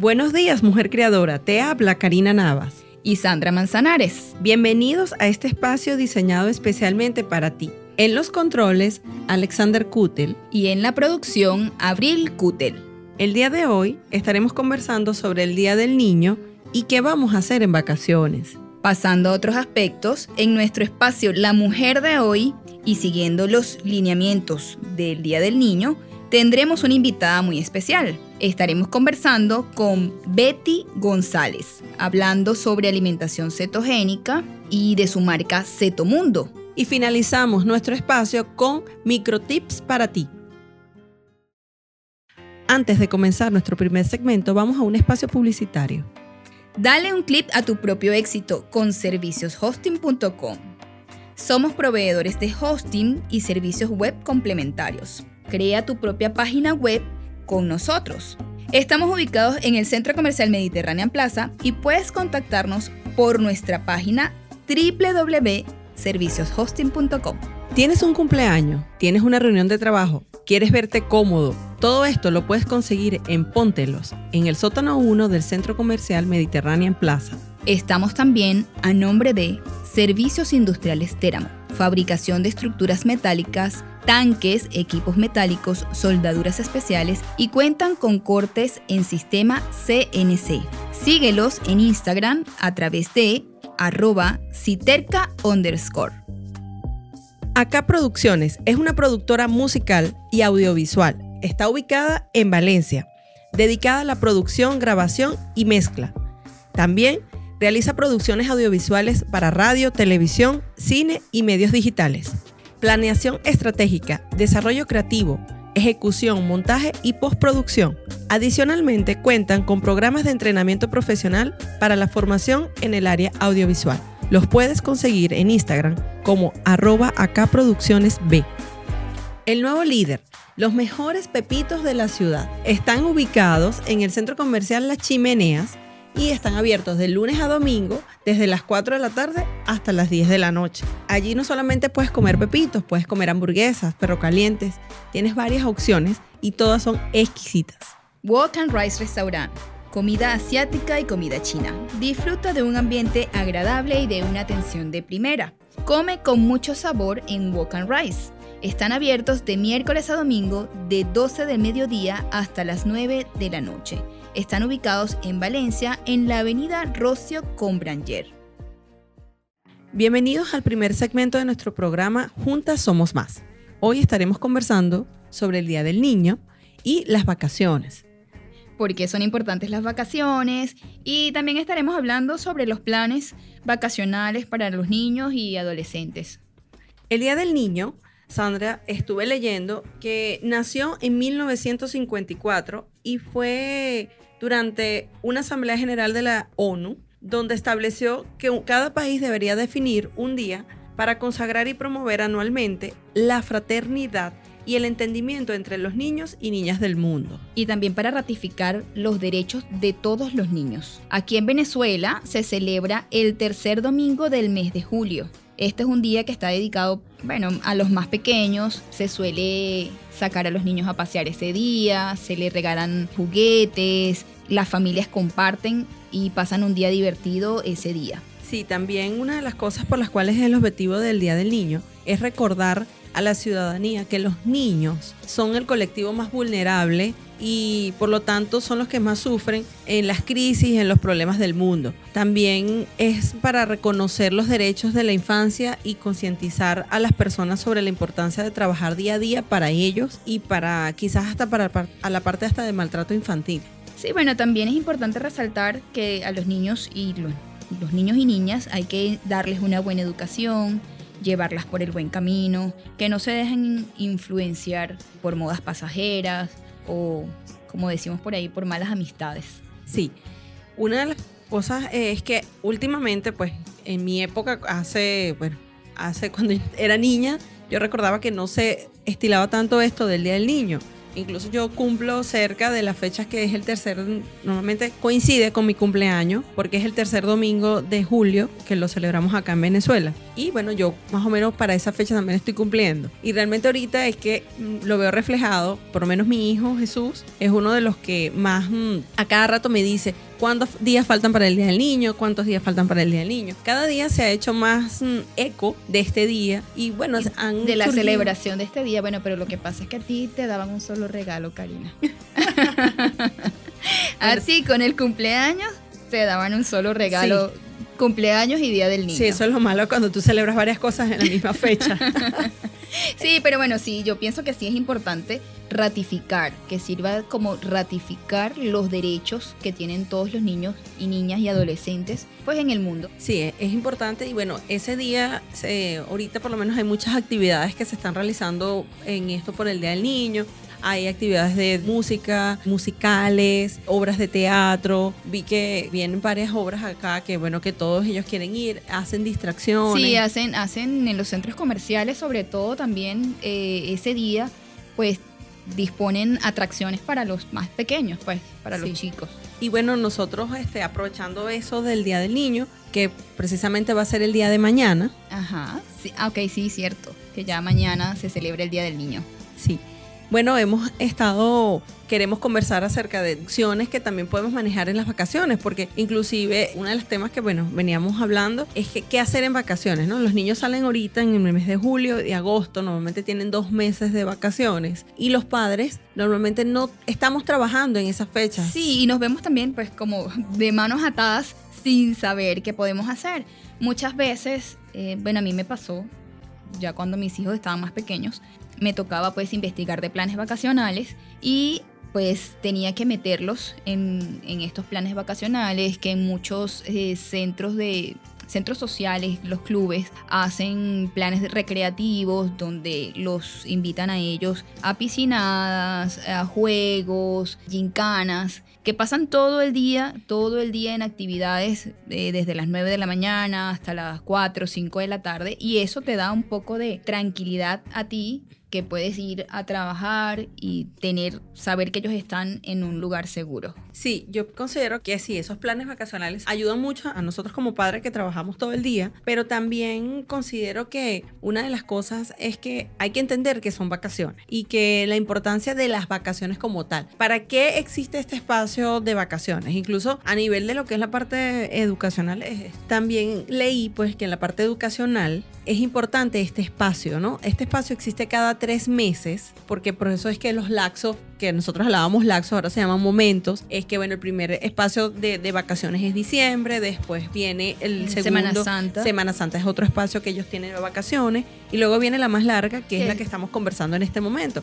Buenos días, mujer creadora. Te habla Karina Navas. Y Sandra Manzanares. Bienvenidos a este espacio diseñado especialmente para ti. En los controles, Alexander Kutel. Y en la producción, Abril Kutel. El día de hoy estaremos conversando sobre el Día del Niño y qué vamos a hacer en vacaciones. Pasando a otros aspectos, en nuestro espacio La Mujer de hoy y siguiendo los lineamientos del Día del Niño, tendremos una invitada muy especial. Estaremos conversando con Betty González, hablando sobre alimentación cetogénica y de su marca Cetomundo. Y finalizamos nuestro espacio con microtips para ti. Antes de comenzar nuestro primer segmento, vamos a un espacio publicitario. Dale un clip a tu propio éxito con servicioshosting.com. Somos proveedores de hosting y servicios web complementarios. Crea tu propia página web con nosotros. Estamos ubicados en el Centro Comercial Mediterranean Plaza y puedes contactarnos por nuestra página www.servicioshosting.com. ¿Tienes un cumpleaños? ¿Tienes una reunión de trabajo? ¿Quieres verte cómodo? Todo esto lo puedes conseguir en Póntelos, en el sótano 1 del Centro Comercial Mediterranean Plaza. Estamos también a nombre de Servicios Industriales Teramo, fabricación de estructuras metálicas, tanques, equipos metálicos, soldaduras especiales y cuentan con cortes en sistema CNC. Síguelos en Instagram a través de arroba citerca underscore. Acá Producciones es una productora musical y audiovisual. Está ubicada en Valencia, dedicada a la producción, grabación y mezcla. También realiza producciones audiovisuales para radio, televisión, cine y medios digitales. Planeación estratégica, desarrollo creativo, ejecución, montaje y postproducción. Adicionalmente cuentan con programas de entrenamiento profesional para la formación en el área audiovisual. Los puedes conseguir en Instagram como arroba. El nuevo líder, los mejores pepitos de la ciudad, están ubicados en el centro comercial Las Chimeneas y están abiertos de lunes a domingo desde las 4 de la tarde hasta las 10 de la noche. Allí no solamente puedes comer pepitos, puedes comer hamburguesas, perro calientes, tienes varias opciones y todas son exquisitas. Walk and Rice Restaurant comida asiática y comida china. Disfruta de un ambiente agradable y de una atención de primera. Come con mucho sabor en Walk and Rice. Están abiertos de miércoles a domingo de 12 del mediodía hasta las 9 de la noche. Están ubicados en Valencia en la avenida Rocio Combranger. Bienvenidos al primer segmento de nuestro programa Juntas Somos Más. Hoy estaremos conversando sobre el Día del Niño y las vacaciones por qué son importantes las vacaciones y también estaremos hablando sobre los planes vacacionales para los niños y adolescentes. El Día del Niño, Sandra, estuve leyendo que nació en 1954 y fue durante una Asamblea General de la ONU donde estableció que cada país debería definir un día para consagrar y promover anualmente la fraternidad y el entendimiento entre los niños y niñas del mundo. Y también para ratificar los derechos de todos los niños. Aquí en Venezuela se celebra el tercer domingo del mes de julio. Este es un día que está dedicado, bueno, a los más pequeños. Se suele sacar a los niños a pasear ese día, se les regalan juguetes, las familias comparten y pasan un día divertido ese día. Sí, también una de las cosas por las cuales es el objetivo del Día del Niño es recordar a la ciudadanía que los niños son el colectivo más vulnerable y por lo tanto son los que más sufren en las crisis, en los problemas del mundo. También es para reconocer los derechos de la infancia y concientizar a las personas sobre la importancia de trabajar día a día para ellos y para quizás hasta para a la parte hasta de maltrato infantil. Sí, bueno, también es importante resaltar que a los niños y los, los niños y niñas hay que darles una buena educación, llevarlas por el buen camino, que no se dejen influenciar por modas pasajeras o, como decimos por ahí, por malas amistades. Sí, una de las cosas es que últimamente, pues, en mi época, hace, bueno, hace cuando era niña, yo recordaba que no se estilaba tanto esto del Día del Niño. Incluso yo cumplo cerca de las fechas que es el tercer, normalmente coincide con mi cumpleaños, porque es el tercer domingo de julio que lo celebramos acá en Venezuela. Y bueno, yo más o menos para esa fecha también estoy cumpliendo. Y realmente ahorita es que mm, lo veo reflejado, por lo menos mi hijo Jesús es uno de los que más mm, a cada rato me dice, cuántos días faltan para el Día del Niño, cuántos días faltan para el Día del Niño. Cada día se ha hecho más mm, eco de este día y bueno, han de la celebración de este día. Bueno, pero lo que pasa es que a ti te daban un solo regalo, Karina. Así con el cumpleaños te daban un solo regalo. Cumpleaños y Día del Niño. Sí, eso es lo malo cuando tú celebras varias cosas en la misma fecha. sí, pero bueno, sí, yo pienso que sí es importante ratificar, que sirva como ratificar los derechos que tienen todos los niños y niñas y adolescentes pues en el mundo. Sí, es importante y bueno, ese día, ahorita por lo menos hay muchas actividades que se están realizando en esto por el Día del Niño. Hay actividades de música, musicales, obras de teatro. Vi que vienen varias obras acá que, bueno, que todos ellos quieren ir, hacen distracciones. Sí, hacen, hacen en los centros comerciales, sobre todo también eh, ese día, pues disponen atracciones para los más pequeños, pues, para los chicos. Y bueno, nosotros este, aprovechando eso del Día del Niño, que precisamente va a ser el día de mañana. Ajá, sí, ah, ok, sí, cierto, que ya mañana se celebra el Día del Niño. Sí, bueno, hemos estado, queremos conversar acerca de opciones que también podemos manejar en las vacaciones, porque inclusive uno de los temas que, bueno, veníamos hablando es que qué hacer en vacaciones, ¿no? Los niños salen ahorita en el mes de julio y agosto, normalmente tienen dos meses de vacaciones y los padres normalmente no estamos trabajando en esas fechas. Sí, y nos vemos también pues como de manos atadas sin saber qué podemos hacer. Muchas veces, eh, bueno, a mí me pasó, ya cuando mis hijos estaban más pequeños, me tocaba pues investigar de planes vacacionales y pues tenía que meterlos en, estos planes vacacionales que en muchos eh, centros de centros sociales, los clubes, hacen planes recreativos donde los invitan a ellos a piscinadas, a juegos, gincanas, que pasan todo el día, todo el día en actividades eh, desde las 9 de la mañana hasta las 4 o 5 de la tarde y eso te da un poco de tranquilidad a ti que puedes ir a trabajar y tener, saber que ellos están en un lugar seguro. Sí, yo considero que sí, esos planes vacacionales ayudan mucho a nosotros como padres que trabajamos todo el día, pero también considero que una de las cosas es que hay que entender que son vacaciones y que la importancia de las vacaciones como tal. ¿Para qué existe este espacio de vacaciones? Incluso a nivel de lo que es la parte educacional, también leí pues que en la parte educacional es importante este espacio, ¿no? Este espacio existe cada tres meses, porque por eso es que los laxos, que nosotros hablábamos laxos, ahora se llaman momentos, es que, bueno, el primer espacio de, vacaciones es diciembre, después viene el segundo. Semana Santa. Semana Santa es otro espacio que ellos tienen de vacaciones, y luego viene la más larga, que es la que estamos conversando en este momento.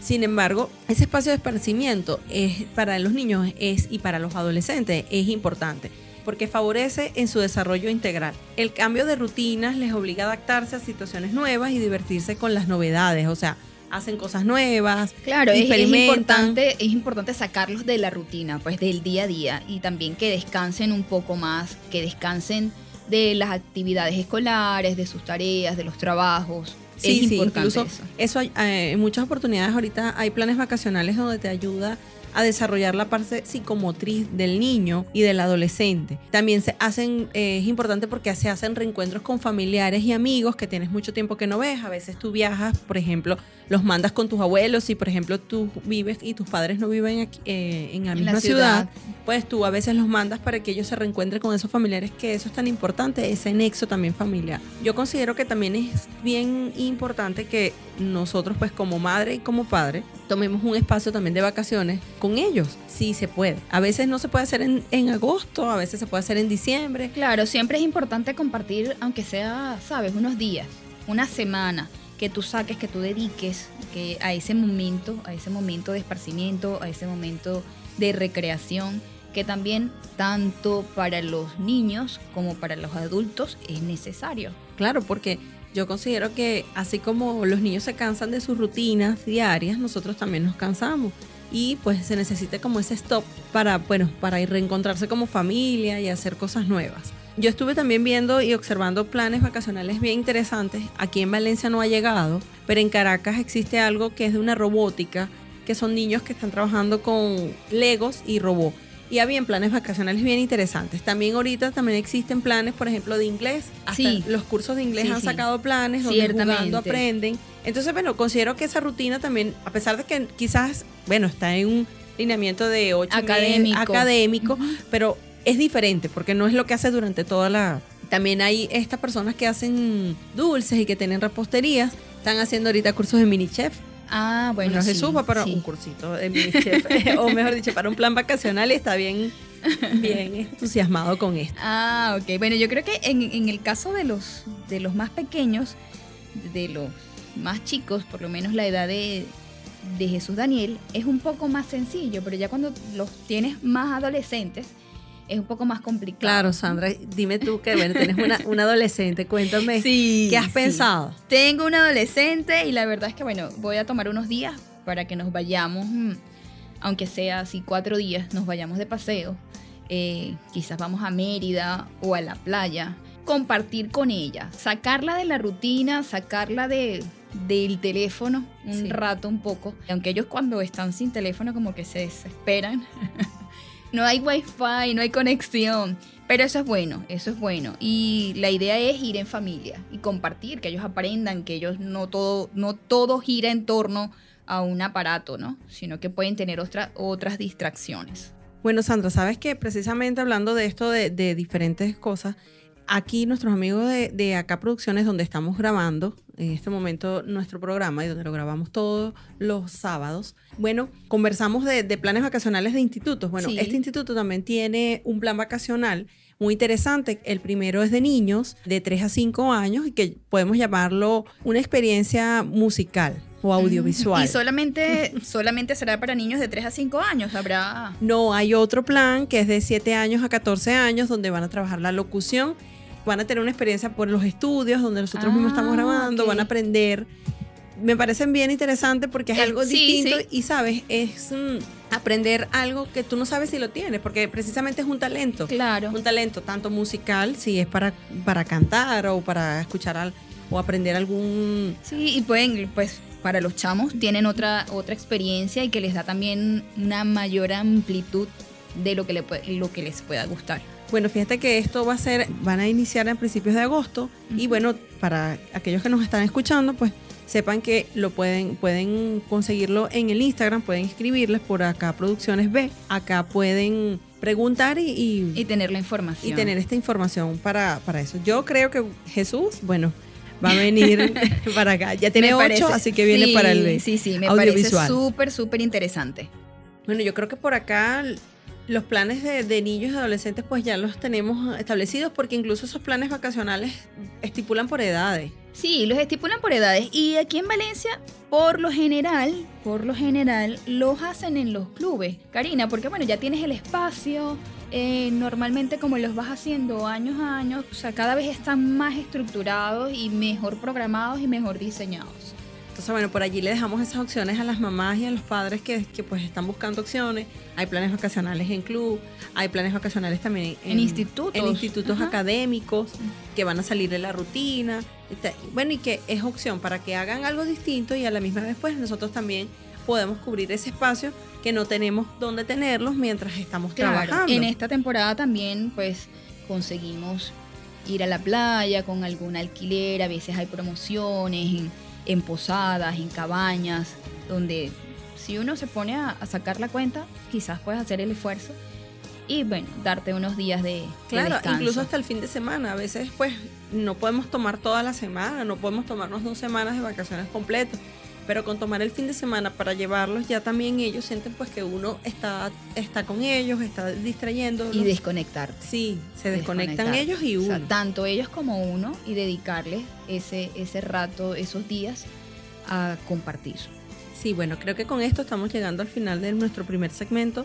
Sin embargo, ese espacio de esparcimiento es para los niños es, y para los adolescentes es importante porque favorece en su desarrollo integral. El cambio de rutinas les obliga a adaptarse a situaciones nuevas y divertirse con las novedades, o sea, hacen cosas nuevas, claro, Es, importante, es importante sacarlos de la rutina, pues del día a día y también que descansen un poco más, que descansen de las actividades escolares, de sus tareas, de los trabajos. Sí, es sí, incluso eso. eso hay, eh, en muchas oportunidades ahorita hay planes vacacionales donde te ayuda a desarrollar la parte psicomotriz del niño y del adolescente. También se hacen, eh, es importante porque se hacen reencuentros con familiares y amigos que tienes mucho tiempo que no ves. A veces tú viajas, por ejemplo, los mandas con tus abuelos. Si, por ejemplo, tú vives y tus padres no viven aquí, eh, en la misma ciudad. pues tú a veces los mandas para que ellos se reencuentren con esos familiares, que eso es tan importante, ese nexo también familiar. Yo considero que también es bien importante que nosotros, pues como madre y como padre, tomemos un espacio también de vacaciones con ellos. Sí se puede. A veces no se puede hacer en, en agosto, a veces se puede hacer en diciembre. Claro, siempre es importante compartir, aunque sea, sabes, unos días, una semana que tú saques, que tú dediques que a ese momento, a ese momento de esparcimiento, a ese momento de recreación, que también tanto para los niños como para los adultos es necesario. Claro, porque yo considero que así como los niños se cansan de sus rutinas diarias, nosotros también nos cansamos. y pues se necesita como ese stop para, bueno, para ir reencontrarse como familia y hacer cosas nuevas. Yo estuve también viendo y observando planes vacacionales bien interesantes. Aquí en Valencia no ha llegado, pero en Caracas existe algo que es de una robótica, que son niños que están trabajando con legos y robots. Y había planes vacacionales bien interesantes. También ahorita también existen planes, por ejemplo, de inglés. Hasta Sí. los cursos de inglés Sí, han sí. sacado planes donde jugando aprenden. Entonces, bueno, considero que esa rutina también, a pesar de que quizás, bueno, está en un lineamiento de ocho meses Académico. académico, pero es diferente porque no es lo que hace durante toda la... También hay estas personas que hacen dulces y que tienen reposterías. Están haciendo ahorita cursos de mini chef. Ah, bueno, Bueno, sí, Jesús va para sí. un cursito de chef, o mejor dicho, para un plan vacacional y está bien, bien entusiasmado con esto. Ah, ok. Bueno, yo creo que en, en el caso de los, de los más pequeños, de los más chicos, por lo menos la edad de, de Jesús Daniel, es un poco más sencillo, pero ya cuando los tienes más adolescentes, es un poco más complicado. Claro, Sandra, dime tú que bueno, tienes una, una adolescente, cuéntame, Sí. ¿qué has sí. pensado? Tengo un adolescente y la verdad es que, bueno, voy a tomar unos días para que nos vayamos, mm, aunque sea así cuatro días, nos vayamos de paseo. Eh, quizás vamos a Mérida o a la playa. Compartir con ella, sacarla de la rutina, sacarla de, del teléfono un Sí. rato un poco. Aunque ellos cuando están sin teléfono como que se desesperan. no hay wifi, no hay conexión. Pero eso es bueno, eso es bueno. Y la idea es ir en familia y compartir, que ellos aprendan, que ellos no todo, no todo gira en torno a un aparato, ¿no? Sino que pueden tener otra- otras distracciones. Bueno, Sandra, sabes que precisamente hablando de esto de, de diferentes cosas, aquí nuestros amigos de, de Acá Producciones, donde estamos grabando en este momento nuestro programa y donde lo grabamos todos los sábados, bueno, conversamos de, de planes vacacionales de institutos. Bueno, Sí. este instituto también tiene un plan vacacional muy interesante. El primero es de niños de 3 a 5 años y que podemos llamarlo una experiencia musical o audiovisual. Y solamente, solamente será para niños de 3 a 5 años. Habrá. No, hay otro plan que es de 7 años a 14 años donde van a trabajar la locución, van a tener una experiencia por los estudios donde nosotros mismos Ah, estamos grabando, ok. van a aprender. Me parecen bien interesante porque es Eh, algo sí, distinto sí. y sabes, es mm, aprender algo que tú no sabes si lo tienes, porque precisamente es un talento. Claro. Un talento tanto musical, si es para, para cantar o para escuchar al, o aprender algún Sí, y pueden, pues, para los chamos tienen otra, otra experiencia y que les da también una mayor amplitud de lo que, le lo que les pueda gustar. Bueno, fíjate que esto va a ser, van a iniciar a principios de agosto y bueno, para aquellos que nos están escuchando, pues sepan que lo pueden, pueden conseguirlo en el Instagram, pueden escribirles por acá Producciones B, acá pueden preguntar y, y- Y tener la información. y tener esta información para, para eso. Yo creo que Jesús, bueno, va a venir para acá. Ya tiene Me ocho, parece- así que viene sí, para el. Sí, sí, me parece audiovisual. súper, súper interesante. Bueno, yo creo que por acá los planes de, de niños y adolescentes pues ya los tenemos establecidos porque incluso esos planes vacacionales estipulan por edades. Sí, los estipulan por edades. Y aquí en Valencia, por lo general, por lo general, los hacen en los clubes. Karina, porque bueno, ya tienes el espacio. Eh, normalmente como los vas haciendo años a años, o sea, cada vez están más estructurados y mejor programados y mejor diseñados. Entonces, bueno, por allí le dejamos esas opciones a las mamás y a los padres que, que, pues están buscando opciones. Hay planes vacacionales en club, hay planes vacacionales también en, En institutos. en institutos Ajá. académicos que van a salir de la rutina. Este, Bueno, y que es opción para que hagan algo distinto y a la misma vez pues nosotros también podemos cubrir ese espacio que no tenemos donde tenerlos mientras estamos trabajando. En esta temporada también, pues, conseguimos ir a la playa con algún alquiler. A veces hay promociones en, en posadas, en cabañas, donde si uno se pone a, a sacar la cuenta, quizás puedes hacer el esfuerzo y, bueno, darte unos días de, de Claro, descanso. incluso hasta el fin de semana. A veces, pues, no podemos tomar toda la semana, no podemos tomarnos dos semanas de vacaciones completas. Pero con tomar el fin de semana para llevarlos, ya también ellos sienten pues que uno está, está con ellos, está distrayéndolos. y desconectarte. sí, se desconectan desconectar. ellos y O uno. sea, tanto ellos como uno y dedicarles ese, ese rato, esos días a compartir. Sí, bueno, creo que con esto estamos llegando al final de nuestro primer segmento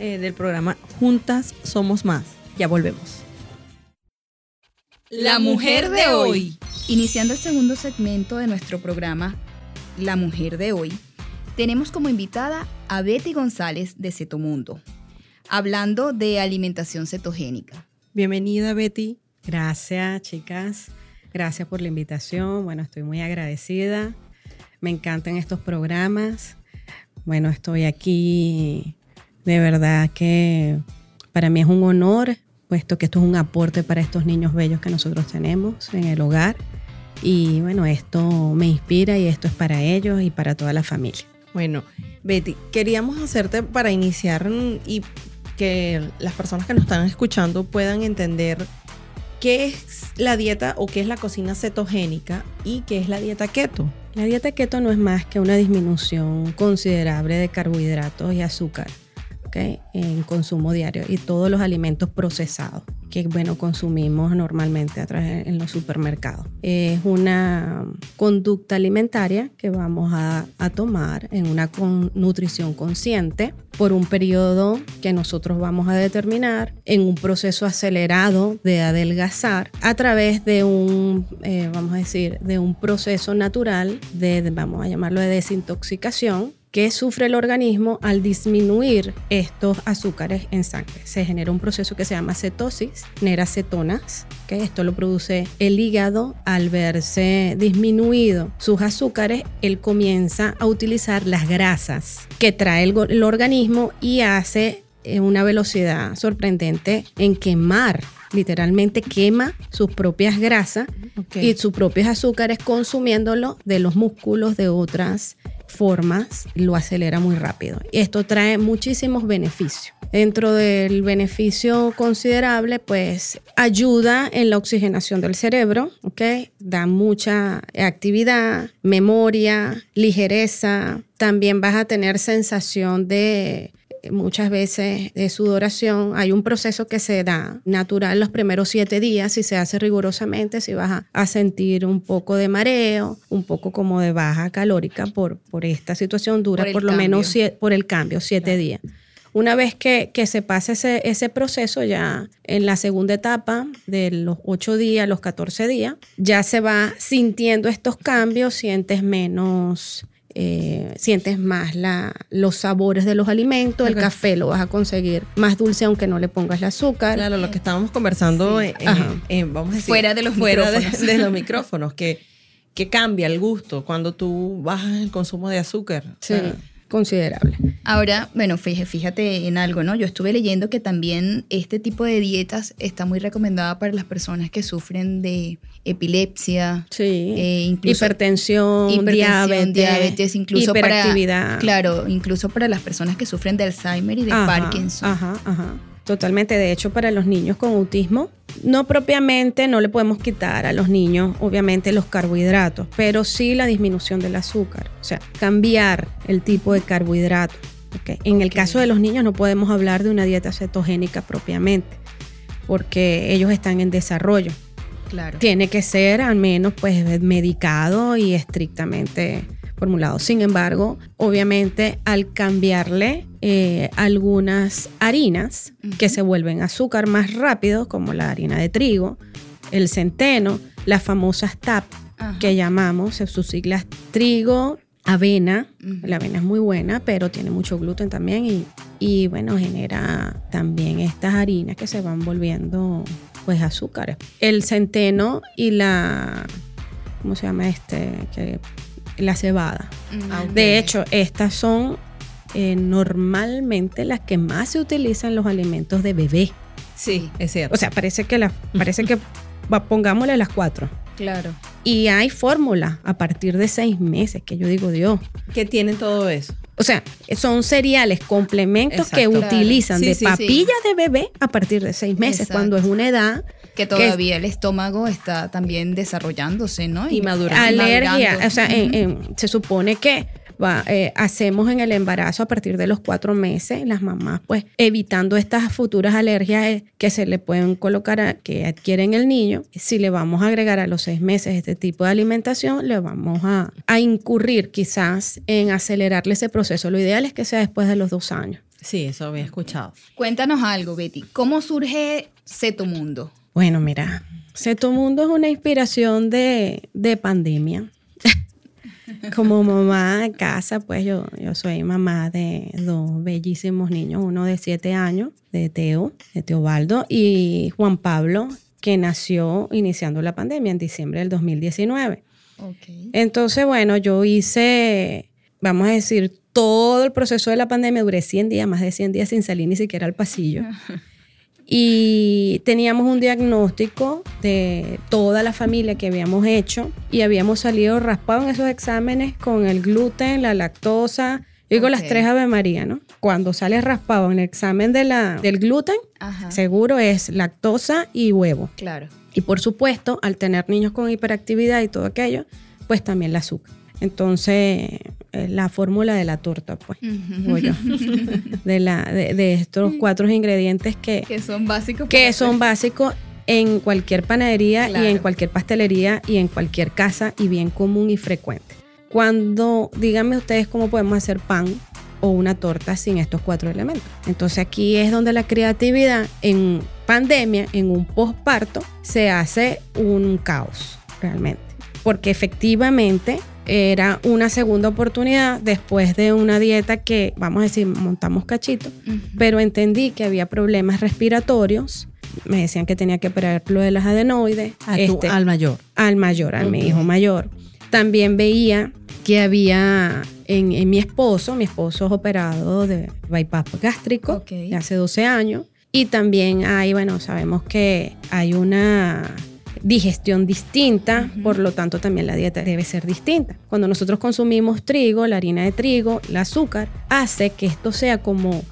eh, del programa Juntas Somos Más. Ya volvemos. La mujer de hoy. Iniciando el segundo segmento de nuestro programa La mujer de hoy, tenemos como invitada a Betty González de Cetomundo, hablando de alimentación cetogénica. Bienvenida, Betty. Gracias, chicas. Gracias por la invitación. Bueno, estoy muy agradecida. Me encantan estos programas. Bueno, estoy aquí. De verdad que para mí es un honor, puesto que esto es un aporte para estos niños bellos que nosotros tenemos en el hogar. Y bueno, esto me inspira y esto es para ellos y para toda la familia. Bueno, Betty, queríamos hacerte para iniciar y que las personas que nos están escuchando puedan entender qué es la dieta o qué es la cocina cetogénica y qué es la dieta keto. La dieta keto no es más que una disminución considerable de carbohidratos y azúcar en consumo diario y todos los alimentos procesados que bueno consumimos normalmente a través en los supermercados. Es una conducta alimentaria que vamos a, a tomar en una nutrición consciente por un periodo que nosotros vamos a determinar en un proceso acelerado de adelgazar a través de un, eh, vamos a decir, de un proceso natural de, vamos a llamarlo de desintoxicación que sufre el organismo al disminuir estos azúcares en sangre. Se genera un proceso que se llama cetosis, genera cetonas, que esto lo produce el hígado al verse disminuido sus azúcares, él comienza a utilizar las grasas que trae el, el organismo y hace eh, una velocidad sorprendente en quemar literalmente quema sus propias grasas y sus propios azúcares consumiéndolo de los músculos de otras formas, lo acelera muy rápido. Y esto trae muchísimos beneficios. Dentro del beneficio considerable, pues ayuda en la oxigenación del cerebro, ¿ok? Da mucha actividad, memoria, ligereza. También vas a tener sensación de muchas veces de sudoración. Hay un proceso que se da natural los primeros siete días, si se hace rigurosamente, si vas a, sentir un poco de mareo, un poco como de baja calórica por, por esta situación, dura por, lo menos por el cambio, siete días. Una vez que, se pase ese, ese, proceso, ya en la segunda etapa de los ocho días, los 14 días, ya se va sintiendo estos cambios, sientes menos eh, sientes más la, los sabores de los alimentos, el café lo vas a conseguir más dulce aunque no le pongas el azúcar. Claro, lo que estábamos conversando, vamos a decir, fuera de los fuera micrófonos, de, los micrófonos que, que cambia el gusto cuando tú bajas el consumo de azúcar. Sí considerable. Ahora, bueno, fíjate en algo, ¿no? Yo estuve leyendo que también este tipo de dietas está muy recomendada para las personas que sufren de epilepsia, sí. Eh, hipertensión, diabetes, incluso para claro, incluso para las personas que sufren de Alzheimer y de Parkinson. Ajá, ajá. Totalmente, de hecho, para los niños con autismo, no propiamente no le podemos quitar a los niños, obviamente, los carbohidratos, pero sí la disminución del azúcar, o sea, cambiar el tipo de carbohidrato. En el caso de los niños no podemos hablar de una dieta cetogénica propiamente, porque ellos están en desarrollo. Claro. Tiene que ser al menos pues medicado y estrictamente formulado. Sin embargo, obviamente al cambiarle eh, algunas harinas que se vuelven azúcar más rápido, como la harina de trigo, el centeno, las famosas TAP que llamamos, sus siglas trigo, avena. La avena es muy buena, pero tiene mucho gluten también y, y, bueno, genera también estas harinas que se van volviendo pues azúcares. El centeno y la, ¿cómo se llama este? Que la cebada. Ah, de hecho, estas son eh, normalmente las que más se utilizan los alimentos de bebé. Sí, es cierto. O sea, parece que, la, parece que pongámosle las cuatro. Claro. Y hay fórmulas a partir de seis meses, que yo digo, Dios. Que tienen todo eso. O sea, son cereales, complementos que utilizan de papilla de bebé a partir de seis meses, cuando es una edad que todavía el estómago está también desarrollándose, ¿no? Y, madurando. Alergia, o sea, se supone que eh, hacemos en el embarazo a partir de los cuatro meses, las mamás pues evitando estas futuras alergias eh, que se le pueden colocar, a, que adquieren el niño. Si le vamos a agregar a los seis meses este tipo de alimentación, le vamos a, a incurrir quizás en acelerarle ese proceso. Lo ideal es que sea después de los dos años. Sí, eso había escuchado. Cuéntanos algo, Betty. ¿Cómo surge Ceto Mundo? Bueno, mira, Ceto Mundo es una inspiración de, de pandemia. Como mamá en casa, pues yo, yo soy mamá de dos bellísimos niños, uno de siete años, de Teo, de Teobaldo, y Juan Pablo, que nació iniciando la pandemia en diciembre del 2019. Ok. Entonces, bueno, yo hice, vamos a decir, todo el proceso de la pandemia, duré 100 días, más de 100 días sin salir ni siquiera al pasillo. Y teníamos un diagnóstico de toda la familia que habíamos hecho y habíamos salido raspados en esos exámenes con el gluten, la lactosa, yo digo las tres Ave María, ¿no? Cuando sales raspado en el examen de la, del gluten, Ajá. seguro es lactosa y huevo. Claro. Y por supuesto, al tener niños con hiperactividad y todo aquello, pues también la azúcar. Entonces, eh, la fórmula de la torta, pues, yo, de, la, de, de estos cuatro ingredientes que, Que son básicos. que son básicos en cualquier panadería y en cualquier pastelería y en cualquier casa y bien común y frecuente. Cuando, díganme ustedes cómo podemos hacer pan o una torta sin estos cuatro elementos. Entonces aquí es donde la creatividad en pandemia, en un posparto, se hace un caos realmente. Porque efectivamente era una segunda oportunidad después de una dieta que, vamos a decir, montamos cachito, pero entendí que había problemas respiratorios. Me decían que tenía que operar lo de las adenoides. A tu- este, al mayor. al mayor, a mi Ok. hijo mayor. También veía que había en, en mi esposo, mi esposo es operado de bypass gástrico Ok. de hace 12 años. Y también hay, bueno, sabemos que hay una digestión distinta, por lo tanto también la dieta debe ser distinta. Cuando nosotros consumimos trigo, la harina de trigo, el azúcar, hace que esto sea como,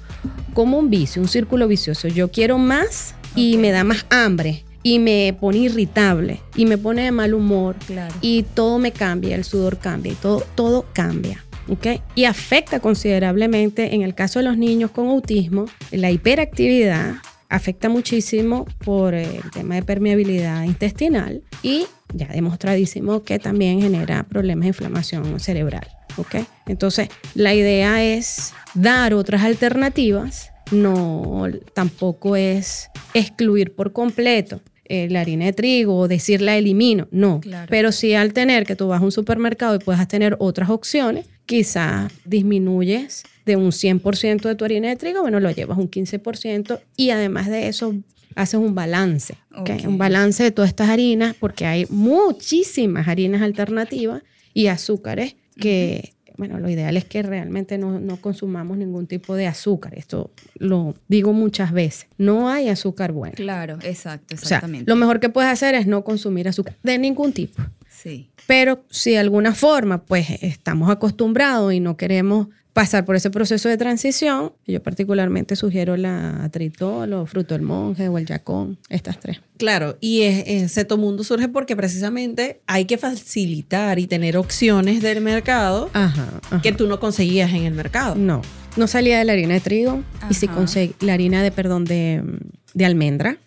como un vicio, un círculo vicioso. Yo quiero más y me da más hambre y me pone irritable y me pone de mal humor Claro. y todo me cambia, el sudor cambia y todo, todo cambia. ¿ok? Y afecta considerablemente, en el caso de los niños con autismo, la hiperactividad afecta muchísimo por el tema de permeabilidad intestinal y ya demostradísimo que también genera problemas de inflamación cerebral. ¿ok? Entonces, la idea es dar otras alternativas, no tampoco es excluir por completo eh, la harina de trigo o decir la elimino, no. Claro. Pero sí al tener que tú vas a un supermercado y puedas tener otras opciones, quizás disminuyes de un 100% de tu harina de trigo, bueno, lo llevas un 15% y además de eso haces un balance, ¿ok? Ok. un balance de todas estas harinas porque hay muchísimas harinas alternativas y azúcares que, bueno, lo ideal es que realmente no, no consumamos ningún tipo de azúcar. Esto lo digo muchas veces. No hay azúcar bueno. Claro, exacto, O sea, exactamente. lo mejor que puedes hacer es no consumir azúcar de ningún tipo. Sí. Pero si de alguna forma, pues estamos acostumbrados y no queremos pasar por ese proceso de transición, yo particularmente sugiero la tritol o fruto del monje o el yacón, estas tres. Claro, y es- ese mundo surge porque precisamente hay que facilitar y tener opciones del mercado Ajá. ajá. que tú no conseguías en el mercado. No, no salía de la harina de trigo y si conseguí la harina de, perdón, de, de almendra,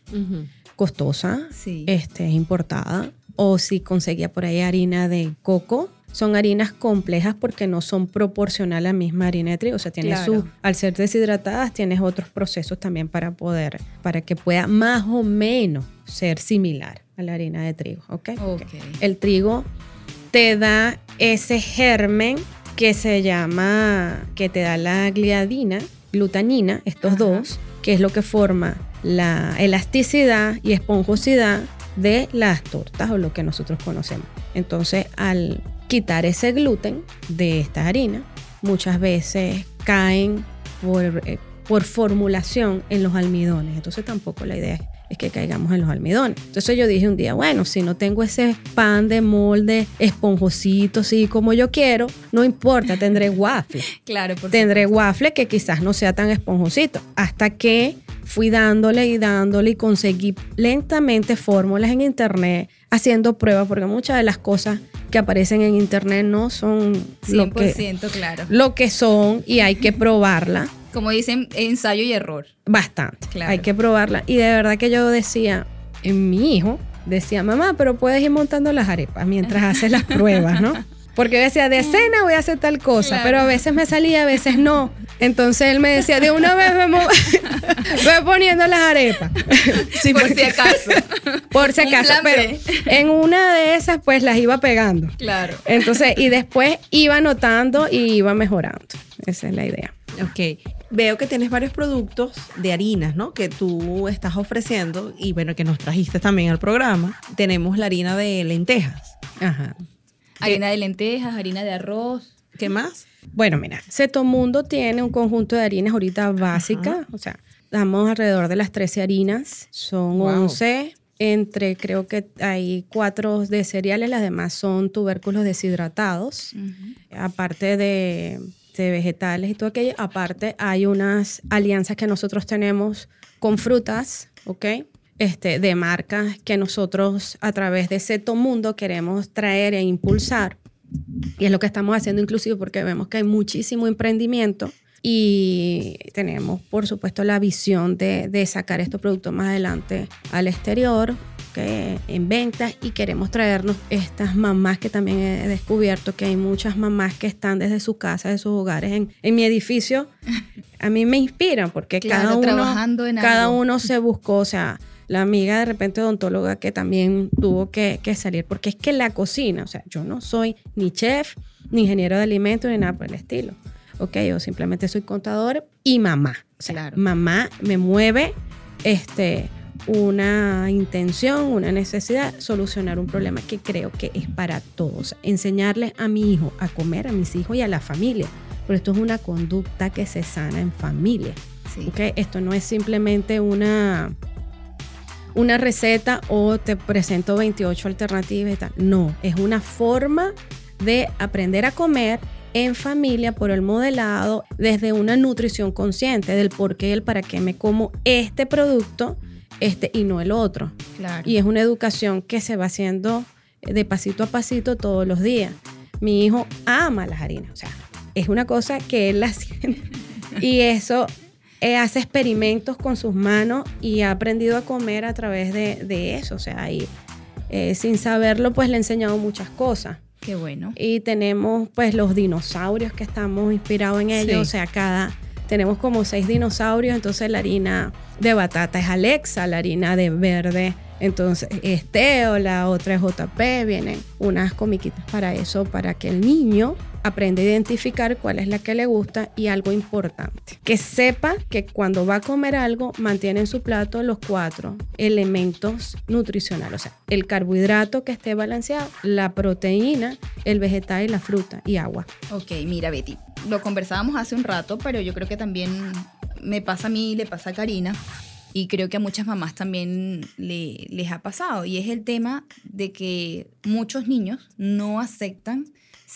costosa, Sí. este, es importada, o si conseguía por ahí harina de coco. Son harinas complejas porque no son proporcional a la misma harina de trigo. O sea, tiene Claro. su, al ser deshidratadas, tienes otros procesos también para poder, para que pueda más o menos ser similar a la harina de trigo. ¿ok? Ok. El trigo te da ese germen que se llama, que te da la gliadina, glutanina, estos Ajá. dos, que es lo que forma la elasticidad y esponjosidad de las tortas o lo que nosotros conocemos. Entonces, al quitar ese gluten de estas harinas, muchas veces caen por, eh, por formulación en los almidones. Entonces, tampoco la idea es, es que caigamos en los almidones. Entonces, yo dije un día, bueno, si no tengo ese pan de molde esponjosito, así como yo quiero, no importa, tendré waffle Claro, por tendré waffle que quizás no sea tan esponjosito. Hasta que fui dándole y dándole y conseguí lentamente fórmulas en internet, haciendo pruebas, porque muchas de las cosas que aparecen en internet no son lo que, 100% claro. lo que son y hay que probarla Como dicen, ensayo y error. bastante. Claro. Hay que probarla. Y de verdad que yo decía, en mi hijo, decía, mamá, pero puedes ir montando las arepas mientras haces las pruebas, ¿no? Porque yo decía, de cena voy a hacer tal cosa, Claro. pero a veces me salía, a veces no. Entonces él me decía, de una vez me mo- Voy poniendo las arepas. Sí, por si acaso. Por si acaso. Pero en una de esas, pues las iba pegando. Claro. Entonces, y después iba notando y iba mejorando. Esa es la idea. Ok. Veo que tienes varios productos de harinas, ¿no? Que tú estás ofreciendo y bueno, que nos trajiste también al programa. Tenemos la harina de lentejas. Ajá. Harina de lentejas, harina de arroz. ¿Qué más? Bueno, mira, Setomundo tiene un conjunto de harinas ahorita básicas, o sea, damos alrededor de las 13 harinas, son Wow. 11, entre creo que hay cuatro de cereales, las demás son tubérculos deshidratados, aparte de, de vegetales y todo aquello, aparte hay unas alianzas que nosotros tenemos con frutas, ¿ok? Este, de marcas que nosotros a través de Setomundo queremos traer e impulsar. Y es lo que estamos haciendo inclusive porque vemos que hay muchísimo emprendimiento y tenemos, por supuesto, la visión de, de sacar estos productos más adelante al exterior, que en ventas y queremos traernos estas mamás que también he descubierto que hay muchas mamás que están desde su casa, de sus hogares, en, en mi edificio. A mí me inspiran porque Claro, cada uno, trabajando en cada algo. uno se buscó, o sea, la amiga de repente odontóloga que también tuvo que, que salir, porque es que la cocina, o sea, yo no soy ni chef, ni ingeniero de alimentos, ni nada por el estilo. Ok, yo simplemente soy contador y mamá. O sea, Claro. mamá me mueve este, una intención, una necesidad, solucionar un problema que creo que es para todos. Enseñarle a mi hijo a comer, a mis hijos y a la familia. Pero esto es una conducta que se sana en familia. Sí. ¿ok? Esto no es simplemente una, una receta o te presento 28 alternativas y tal. No, es una forma de aprender a comer en familia por el modelado desde una nutrición consciente del por qué y el para qué me como este producto este y no el otro. Claro. Y es una educación que se va haciendo de pasito a pasito todos los días. Mi hijo ama las harinas, o sea, es una cosa que él la siente. Y eso eh, hace experimentos con sus manos y ha aprendido a comer a través de, de eso. O sea, y, eh, sin saberlo, pues le he enseñado muchas cosas. Qué bueno. Y tenemos pues los dinosaurios que estamos inspirados en ellos. Sí. O sea, cada, tenemos como seis dinosaurios. Entonces la harina de batata es Alexa, la harina de verde entonces es Teo, la otra es JP. Vienen unas comiquitas para eso, para que el niño aprenda a identificar cuál es la que le gusta y algo importante. Que sepa que cuando va a comer algo mantiene en su plato los cuatro elementos nutricionales. O sea, el carbohidrato que esté balanceado, la proteína, el vegetal y la fruta y agua. Ok, mira Betty, lo conversábamos hace un rato, pero yo creo que también me pasa a mí, le pasa a Karina, y creo que a muchas mamás también le- les ha pasado, y es el tema de que muchos niños no aceptan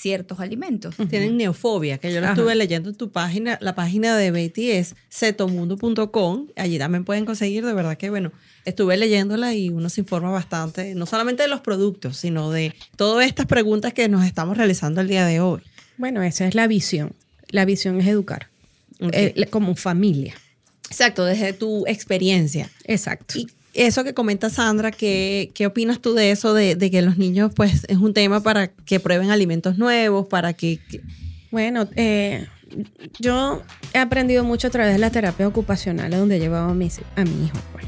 ciertos alimentos. Tienen neofobia, que yo la Ajá. estuve leyendo en tu página. La página de Betty es cetomundo.com. Allí también pueden conseguir, de verdad que, bueno, estuve leyéndola y uno se informa bastante, no solamente de los productos, sino de todas estas preguntas que nos estamos realizando el día de hoy. Bueno, esa es la visión. La visión es educar, eh, como familia. Exacto, desde tu experiencia. Exacto. Y eso que comenta Sandra, ¿qué, qué opinas tú de eso, de, que los niños, pues, es un tema para que prueben alimentos nuevos, para que... Bueno, eh, yo he aprendido mucho a través de la terapia ocupacional, donde he llevado a, mis- a mi hijo, pues,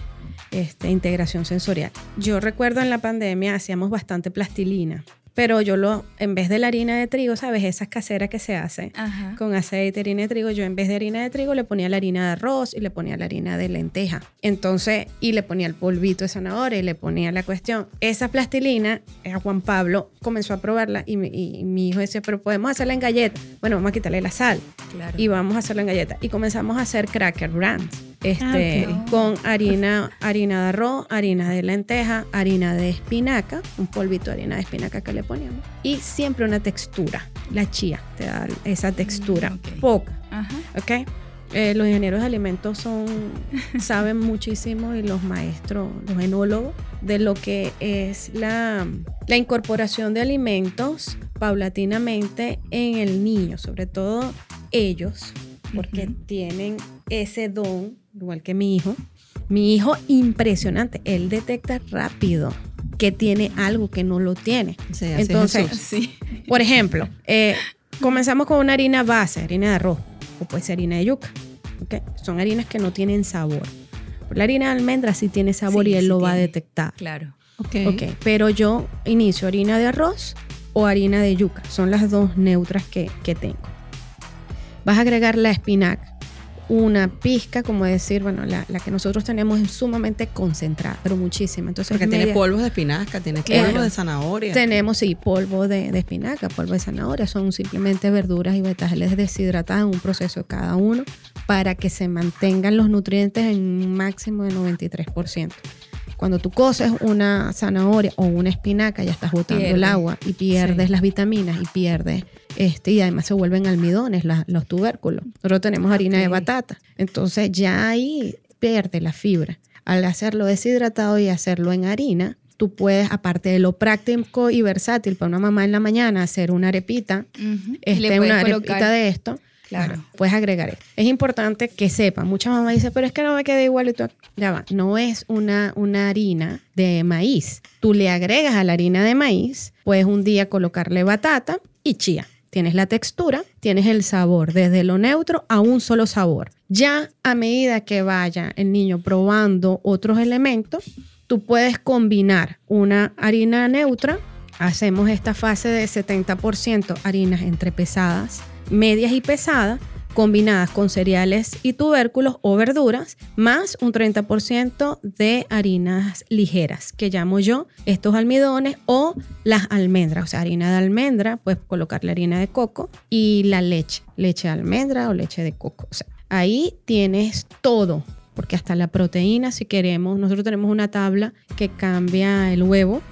este, integración sensorial. Yo recuerdo en la pandemia hacíamos bastante plastilina, pero yo lo, en vez de la harina de trigo, ¿sabes? Esas caseras que se hacen Ajá. con aceite, harina de trigo, yo en vez de harina de trigo le ponía la harina de arroz y le ponía la harina de lenteja. Entonces, y le ponía el polvito de zanahoria y le ponía la cuestión. Esa plastilina, eh, a Juan Pablo comenzó a probarla y, mi- y mi hijo decía, pero podemos hacerla en galleta. Bueno, vamos a quitarle la sal Claro. y vamos a hacerla en galleta. Y comenzamos a hacer cracker brands. Este, Ah, con harina, harina de arroz, harina de lenteja, harina de espinaca, un polvito de harina de espinaca que le poníamos. Y siempre una textura. La chía te da esa textura. Mm, ok. Poca, Ajá. ¿ok? Eh, los ingenieros de alimentos son, saben muchísimo y los maestros, los enólogos, de lo que es la, la incorporación de alimentos paulatinamente en el niño, sobre todo ellos, porque tienen ese don, igual que mi hijo. Mi hijo, impresionante, él detecta rápido que tiene algo que no lo tiene. Sí, así es Entonces. Sí. por ejemplo, eh, comenzamos con una harina base, harina de arroz, o puede ser harina de yuca. ¿ok? Son harinas que no tienen sabor. La harina de almendra sí tiene sabor Sí, y él sí lo va a detectar. Claro. Ok. Ok, pero yo inicio harina de arroz o harina de yuca. Son las dos neutras que, que tengo. Vas a agregar la espinaca. Una pizca, como decir, bueno, la, la que nosotros tenemos es sumamente concentrada, pero muchísima. Entonces, Porque tiene polvos de espinaca, tiene Claro. polvo de zanahoria. tenemos, sí, polvo de, de espinaca, polvo de zanahoria. Son simplemente verduras y vegetales deshidratadas en un proceso cada uno para que se mantengan los nutrientes en un máximo de 93%. Cuando tú coces una zanahoria o una espinaca, ya estás botando el agua y pierdes Sí. las vitaminas y pierdes, este, y además se vuelven almidones la- los tubérculos. Nosotros tenemos harina de batata. Entonces ya ahí pierde la fibra. Al hacerlo deshidratado y hacerlo en harina, tú puedes, aparte de lo práctico y versátil para una mamá en la mañana, hacer una arepita, Ujú. este, Le puedes una colocar- arepita de esto. Claro. Ajá, Puedes agregar. Es importante que sepan. Muchas mamás dicen, pero es que no me queda igual. Y tú, ya va. No es una, una harina de maíz. Tú le agregas a la harina de maíz, puedes un día colocarle batata y chía. Tienes la textura, tienes el sabor, desde lo neutro a un solo sabor. Ya a medida que vaya el niño probando otros elementos, tú puedes combinar una harina neutra. Hacemos esta fase de 70% harinas entre pesadas, medias y pesadas, combinadas con cereales y tubérculos o verduras, más un 30% de harinas ligeras, que llamo yo estos almidones o las almendras, o sea, harina de almendra, puedes colocarle harina de coco y la leche, leche de almendra o leche de coco. O ahí tienes todo, porque hasta la proteína, si queremos, nosotros tenemos una tabla que cambia el huevo.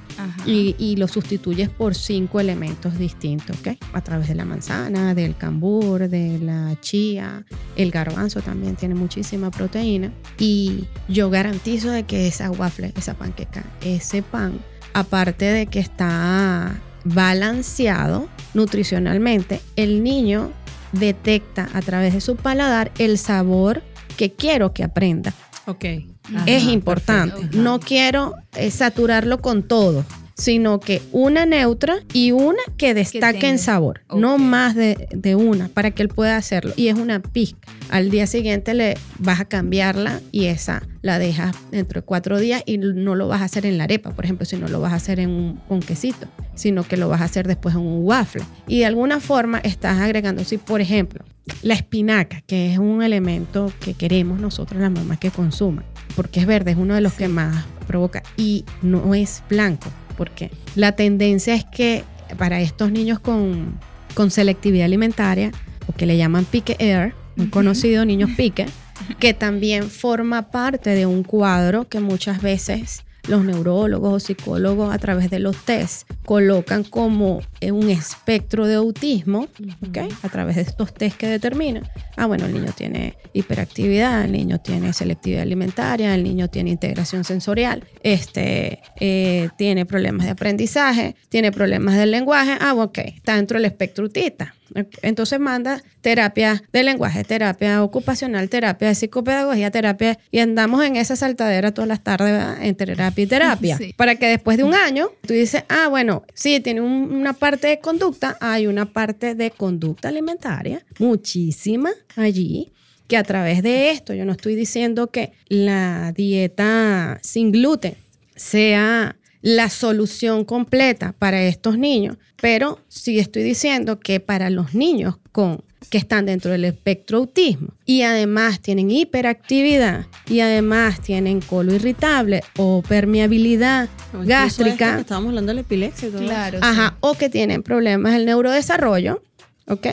Y, lo sustituyes por cinco elementos distintos, ¿ok? A través de la manzana, del cambur, de la chía, el garbanzo también tiene muchísima proteína. Y yo garantizo de que esa waffle, esa panqueca, ese pan, aparte de que está balanceado nutricionalmente, el niño detecta a través de su paladar el sabor que quiero que aprenda Ok. es importante. perfecto. No quiero eh, saturarlo con todo, sino que una neutra y una que destaque en sabor, no más de, de una, para que él pueda hacerlo. Y es una pizca. Al día siguiente le vas a cambiarla y esa la dejas dentro de cuatro días y no lo vas a hacer en la arepa, por ejemplo, si no lo vas a hacer en un ponquecito, sino que lo vas a hacer después en un waffle. Y de alguna forma estás agregando, si por ejemplo, la espinaca, que es un elemento que queremos nosotros las mamás que consuman, porque es verde, es uno de los que más provoca y no es blanco, porque la tendencia es que para estos niños con, con selectividad alimentaria, o que le llaman pique air, un conocido niños pique, que también forma parte de un cuadro que muchas veces los neurólogos o psicólogos a través de los test colocan como en un espectro de autismo, ¿ok? A través de estos test que determinan, ah, bueno, el niño tiene hiperactividad, el niño tiene selectividad alimentaria, el niño tiene integración sensorial, este, eh, tiene problemas de aprendizaje, tiene problemas del lenguaje, ah, ok, está dentro del espectro autista. Entonces manda terapia de lenguaje, terapia ocupacional, terapia de psicopedagogía, terapia y andamos en esa saltadera todas las tardes ¿verdad? en terapia y terapia. Sí. Para que después de un año tú dices, ah, bueno, sí, tiene un- una parte de conducta, hay una parte de conducta alimentaria, muchísima allí, que a través de esto, yo no estoy diciendo que la dieta sin gluten sea la solución completa para estos niños, pero sí estoy diciendo que para los niños con que están dentro del espectro autismo y además tienen hiperactividad y además tienen colo irritable o permeabilidad O gástrica, esto que estábamos hablando de la epilepsia todo Claro. Ajá, o que tienen problemas del neurodesarrollo, ¿ok?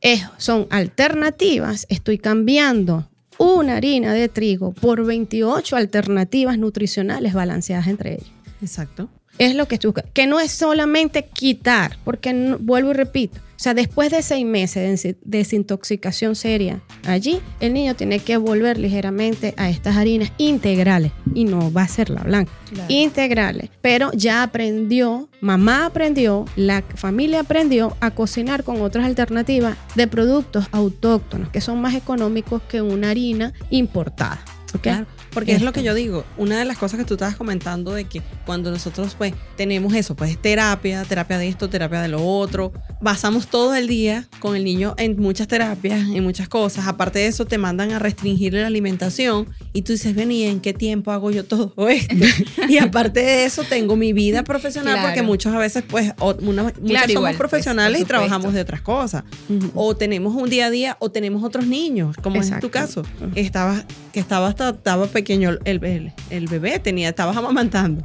Es- son alternativas. Estoy cambiando una harina de trigo por 28 alternativas nutricionales balanceadas entre ellas. Exacto. Es lo que buscando. Que no es solamente quitar, porque no- vuelvo y repito. O sea, después de seis meses de desin- desintoxicación seria allí, el niño tiene que volver ligeramente a estas harinas integrales y no va a ser la blanca. Claro. Integrales. Pero ya aprendió, mamá aprendió, la familia aprendió a cocinar con otras alternativas de productos autóctonos que son más económicos que una harina importada. Claro, porque es lo que yo digo, una de las cosas que tú estabas comentando de que cuando nosotros pues tenemos eso, pues terapia, terapia de esto, terapia de lo otro, basamos todo el día con el niño en muchas terapias, en muchas cosas, aparte de eso te mandan a restringir la alimentación y tú dices, ven, ¿y en qué tiempo hago yo todo esto? y aparte de eso tengo mi vida profesional Claro. porque muchos a veces pues o- una, muchos somos igual, pues, profesionales y trabajamos de otras cosas. O tenemos un día a día o tenemos otros niños, como es tu caso. Estaba, que estaba hasta, estaba pequeño el, el, el bebé, tenía, estabas amamantando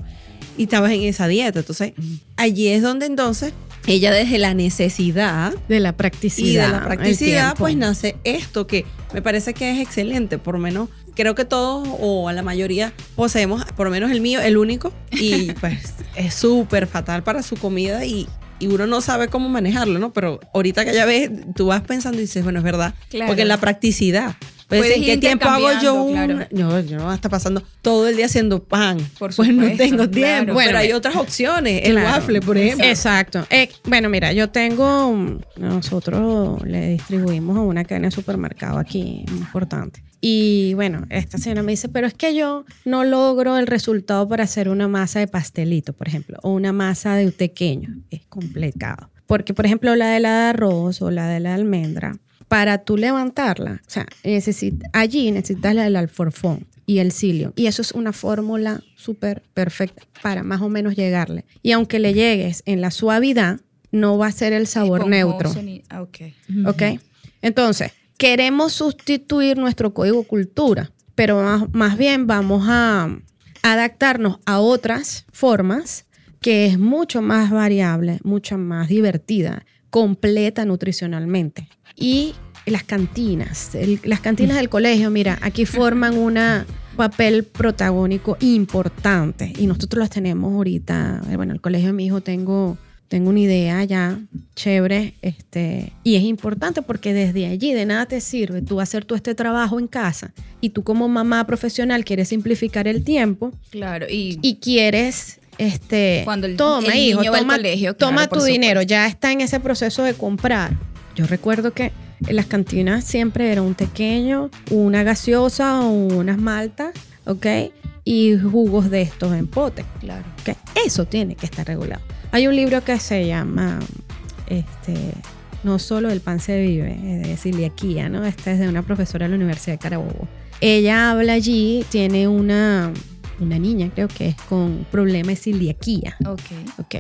y estabas en esa dieta. Entonces, allí es donde entonces ella desde la necesidad De la practicidad. y de la practicidad, pues nace esto que me parece que es excelente, por menos creo que todos o a la mayoría poseemos, por menos el mío, el único, y pues es súper fatal para su comida y, y uno no sabe cómo manejarlo, ¿no? Pero ahorita que ya ves, tú vas pensando y dices, bueno, es verdad, Claro. porque en la practicidad. Pues, ¿En qué tiempo hago yo un.? intercambiando, No, yo no está pasando todo el día haciendo pan. Por pues no supuesto, tengo tiempo. claro. Bueno, pero hay otras opciones. El Claro. waffle, por ejemplo. Exacto. Eh, bueno, mira, yo tengo, nosotros le distribuimos a una cadena de supermercado aquí importante. Y bueno, esta señora me dice, pero es que yo no logro el resultado para hacer una masa de pastelito, por ejemplo, o una masa de pequeño. Es complicado. Porque, por ejemplo, la de la de arroz o la de la almendra, para tú levantarla, o sea, necesit- allí necesitas la del alforfón y el cilio. Y eso es una fórmula súper perfecta para más o menos llegarle. Y aunque le llegues en la suavidad, no va a ser el sabor neutro. ah, ok. ¿Ok? Entonces, queremos sustituir nuestro código cultura, pero más, más bien vamos a adaptarnos a otras formas que es mucho más variable, mucho más divertida, completa nutricionalmente. Y las cantinas, el- las cantinas del colegio, mira, aquí forman un papel protagónico importante y nosotros las tenemos ahorita, eh, bueno, el colegio de mi hijo tengo tengo una idea ya chévere este, y es importante porque desde allí de nada te sirve tú hacer tú este trabajo en casa y tú como mamá profesional quieres simplificar el tiempo Claro, y, y quieres este Cuando el- toma el hijo niño va al toma, colegio, toma claro, tu dinero ya está en ese proceso de comprar. Yo recuerdo que en las cantinas siempre era un pequeño una gaseosa o unas maltas ¿ok? y jugos de estos en pote claro. ¿ok? Eso tiene que estar regulado. Hay un libro que se llama este, No solo el pan se vive, es de celiaquía, ¿no? Este es de una profesora de la Universidad de Carabobo. Ella habla allí, tiene una, una niña, creo que es con problema de celiaquía, Ok. ¿ok?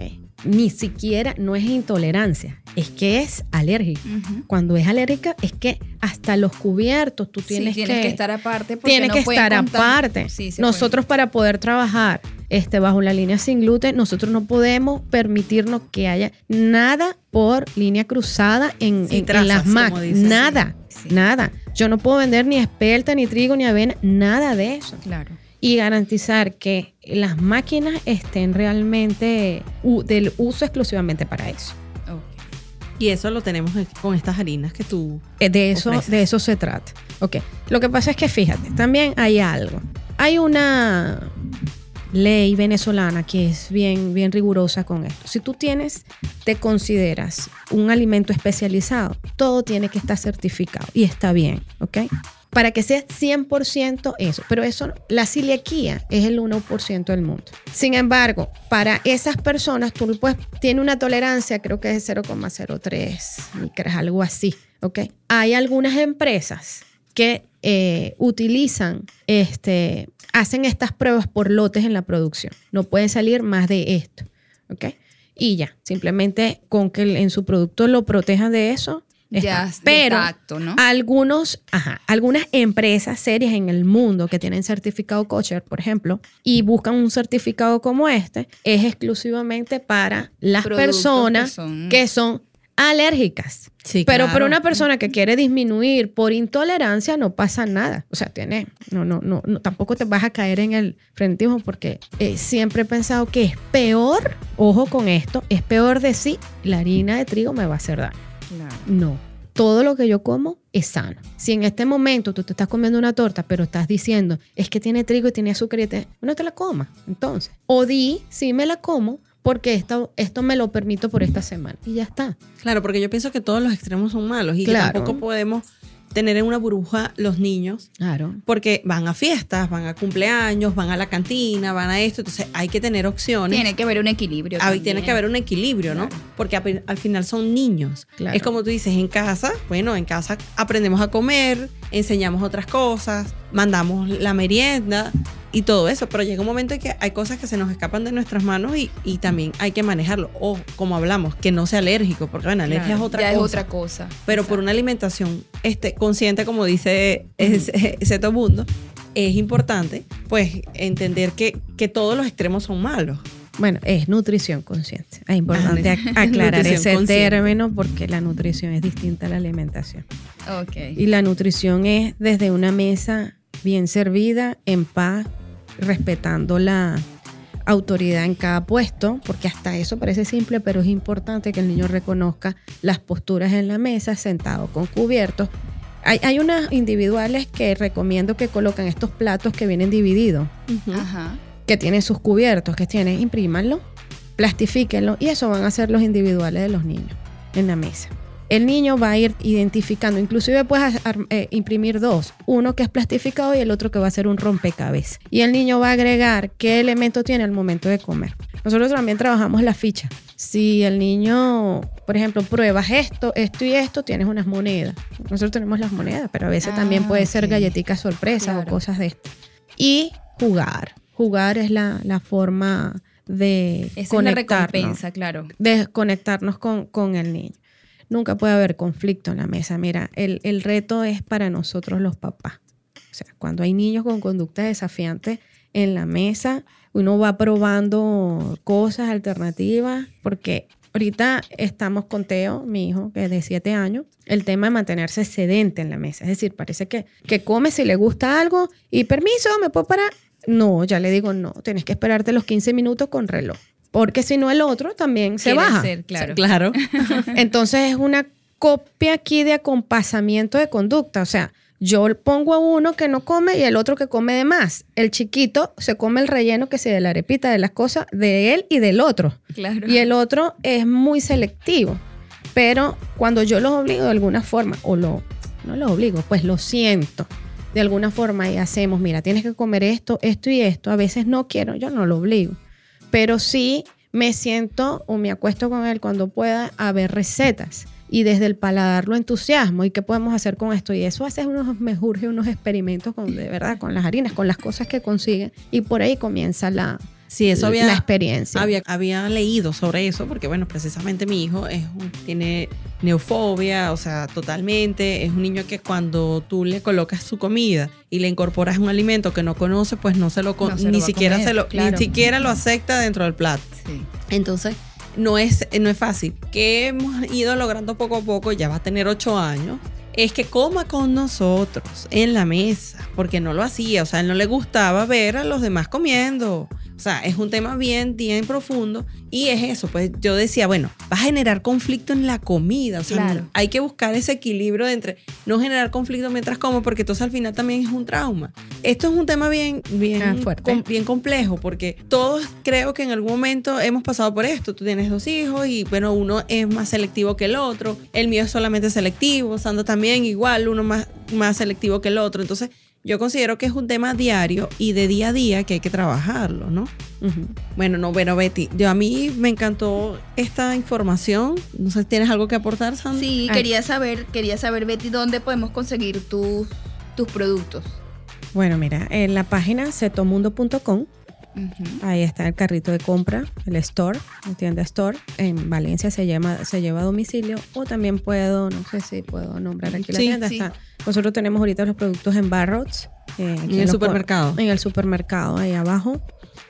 Ni siquiera, no es intolerancia, es que es alérgica. Cuando es alérgica, es que hasta los cubiertos tú Sí, tienes, tienes que, que, estar aparte. porque tiene no que estar contar- aparte. Sí, nosotros para poder trabajar este, bajo la línea sin gluten, nosotros no podemos permitirnos que haya nada por línea cruzada en, Sí, en- las dices, sí. Nada, nada. Yo no puedo vender ni espelta, ni trigo, ni avena, nada de eso. Claro. Y garantizar que las máquinas estén realmente del uso exclusivamente para eso. Y eso lo tenemos con estas harinas que tú. Eh, De eso, ofreces. de eso se trata. Ok. Lo que pasa es que fíjate, también hay algo. Hay una ley venezolana que es bien, bien rigurosa con esto. Si tú tienes, te consideras un alimento especializado, todo tiene que estar certificado y está bien, ¿ok? Para que sea 100% eso. Pero eso, la celiaquía es el 1% del mundo. Sin embargo, para esas personas, tú puedes, tiene una tolerancia, creo que es de 0,03 micras, algo así, ¿ok? Hay algunas empresas que eh, utilizan, este, hacen estas pruebas por lotes en la producción. No puede salir más de esto, ¿ok? Y ya, simplemente con que en su producto lo protejan de eso. Está. Pero algunos, ajá, algunas empresas serias en el mundo que tienen certificado kosher, por ejemplo, y buscan un certificado como este, es exclusivamente para las Productos personas que son- que son alérgicas. Sí, Pero claro. para una persona que quiere disminuir por intolerancia no pasa nada. O sea, tiene, no, no, no, no, tampoco te vas a caer en el frentismo porque eh, siempre he pensado que es peor, ojo con esto, es peor decir la harina de trigo me va a hacer daño. Claro. No. Todo lo que yo como es sano. Si en este momento tú te estás comiendo una torta, pero estás diciendo es que tiene trigo y tiene azúcar y te, no te la comas. Entonces, o di, sí me la como porque esto, esto me lo permito por esta semana. Y ya está. Claro, porque yo pienso que todos los extremos son malos y Claro. que tampoco podemos tener en una burbuja los niños Claro. porque van a fiestas, van a cumpleaños, van a la cantina, van a esto, entonces hay que tener opciones. Tiene que haber un equilibrio. Tiene que haber un equilibrio, ¿no? Porque al, al final son niños. Claro. Es como tú dices, en casa, bueno, en casa aprendemos a comer, enseñamos otras cosas, mandamos la merienda y todo eso, pero llega un momento en que hay cosas que se nos escapan de nuestras manos y, y también hay que manejarlo. O, como hablamos, que no sea alérgico, porque bueno, alergia Claro, es otra ya cosa. es otra cosa. Pero por una alimentación este, consciente, como dice todo mundo, es importante pues entender que, que todos los extremos son malos. Bueno, es nutrición consciente. Es importante Ah, ac- aclarar ese consciente. término porque la nutrición es distinta a la alimentación. Ok. Y la nutrición es desde una mesa bien servida, en paz, respetando la autoridad en cada puesto, porque hasta eso parece simple, pero es importante que el niño reconozca las posturas en la mesa, sentado con cubiertos. Hay, hay unas individuales que recomiendo que colocan estos platos que vienen divididos Ajá. que tienen sus cubiertos, que tienen, imprímanlo, plastifíquenlo y eso van a ser los individuales de los niños en la mesa. El niño va a ir identificando, inclusive puedes eh, imprimir dos, uno que es plastificado y el otro que va a ser un rompecabezas. Y el niño va a agregar qué elemento tiene al momento de comer. Nosotros también trabajamos la ficha. Si el niño, por ejemplo, pruebas esto, esto y esto, tienes unas monedas. Nosotros tenemos las monedas, pero a veces Ah, también puede ser galletitas sorpresas Claro. o cosas de esto. Y jugar. Jugar es la, la forma de Esa es la conectarnos, recompensa, claro. de conectarnos con, con el niño. Nunca puede haber conflicto en la mesa. Mira, el, el reto es para nosotros los papás. O sea, cuando hay niños con conducta desafiante en la mesa, uno va probando cosas alternativas, porque ahorita estamos con Teo, mi hijo, que es de 7 años, el tema de mantenerse sedente en la mesa. Es decir, parece que, que come si le gusta algo y permiso, ¿me puedo parar? No, ya le digo, no, tienes que esperarte los 15 minutos con reloj. Porque si no, el otro también se baja. ser, claro. Claro. Entonces es una copia aquí de acompasamiento de conducta. O sea, yo pongo a uno que no come y el otro que come de más. El chiquito se come el relleno que se de la arepita de las cosas de él y del otro. Claro. Y el otro es muy selectivo. Pero cuando yo los obligo de alguna forma, o lo, no los obligo, pues lo siento de alguna forma y hacemos, mira, tienes que comer esto, esto y esto. A veces no quiero, yo no lo obligo. Pero sí me siento o me acuesto con él cuando pueda a ver recetas. Y desde el paladar lo entusiasmo. ¿Y qué podemos hacer con esto? Y eso hace unos, me urge unos experimentos con, de verdad, con las harinas, con las cosas que consiguen. Y por ahí comienza la, Sí, eso había, la experiencia. había, había leído sobre eso, porque bueno, precisamente mi hijo es tiene neofobia, o sea, totalmente. Es un niño que cuando tú le colocas su comida y le incorporas un alimento que no conoce, pues no se lo No se ni siquiera comer, se lo, claro. ni siquiera lo acepta dentro del plato. Sí. Entonces, no es, no es fácil. Que hemos ido logrando poco a poco, ya va a tener ocho años, es que coma con nosotros en la mesa, porque no lo hacía, o sea, él no le gustaba ver a los demás comiendo. O sea, es un tema bien, bien profundo y es eso, pues yo decía, bueno, va a generar conflicto en la comida, o sea, Claro. hay que buscar ese equilibrio de entre no generar conflicto mientras como, porque entonces al final también es un trauma. Esto es un tema bien, bien, Ah, fuerte. com- bien complejo, porque todos creo que en algún momento hemos pasado por esto. Tú tienes dos hijos y bueno, uno es más selectivo que el otro, el mío es solamente selectivo, Sandra también igual, uno más, más selectivo que el otro. Entonces, yo considero que es un tema diario y de día a día que hay que trabajarlo, ¿no? Bueno, no, bueno, Betty, yo a mí me encantó esta información. No sé, ¿tienes algo que aportar, Sandra? Sí, Ah. quería saber, quería saber, Betty, dónde podemos conseguir tus, tus productos. Bueno, mira, en la página ahí está el carrito de compra, el store, la tienda store. En Valencia se, llama, se lleva a domicilio o también puedo, no sé si puedo nombrar aquí la Sí, tienda. sí. está- nosotros tenemos ahorita los productos en Barrots. eh, En el supermercado. En el supermercado, ahí abajo.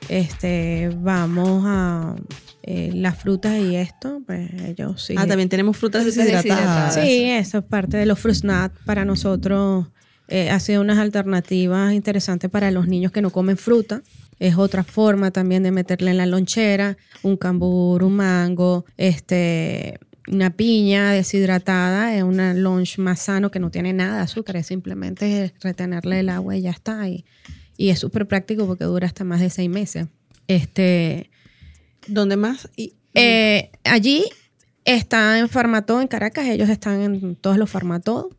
Este, vamos a eh, las frutas y esto, pues ellos sí. Ah, también tenemos frutas deshidratadas. deshidratadas. Sí, eso es parte de los fruit snacks. Para nosotros eh, ha sido unas alternativas interesantes para los niños que no comen fruta. Es otra forma también de meterle en la lonchera un cambur, un mango, este, una piña deshidratada. Es una lunch más sano que no tiene nada de azúcar, es simplemente retenerle el agua y ya está. Y, y es súper práctico porque dura hasta más de seis meses. Este, ¿Dónde más? Y, eh, allí está en Farmatodo, en Caracas. Ellos están en todos los Farmatodo.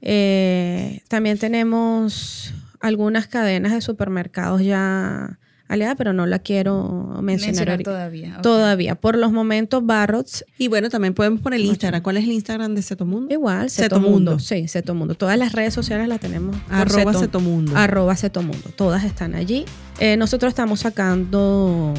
Eh, también tenemos algunas cadenas de supermercados ya aliadas, pero no la quiero mencionar, todavía. ok. Todavía. Por los momentos, Barrots, Y bueno, también podemos poner el Instagram. ¿Cuál es el Instagram de Setomundo? igual, Setomundo. Setomundo. Sí, Setomundo. Todas las redes sociales las tenemos. Arroba Seto- Setomundo. Arroba Setomundo. Todas están allí. Eh, nosotros estamos sacando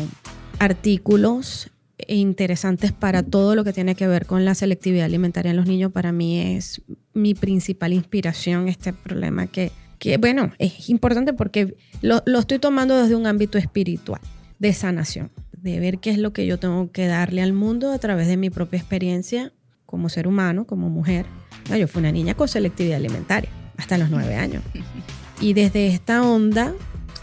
artículos interesantes para todo lo que tiene que ver con la selectividad alimentaria en los niños. Para mí es mi principal inspiración este problema que, que bueno, es importante porque lo, lo estoy tomando desde un ámbito espiritual, de sanación, de ver qué es lo que yo tengo que darle al mundo a través de mi propia experiencia como ser humano, como mujer. Ah, Yo fui una niña con selectividad alimentaria hasta los nueve años. Y desde esta onda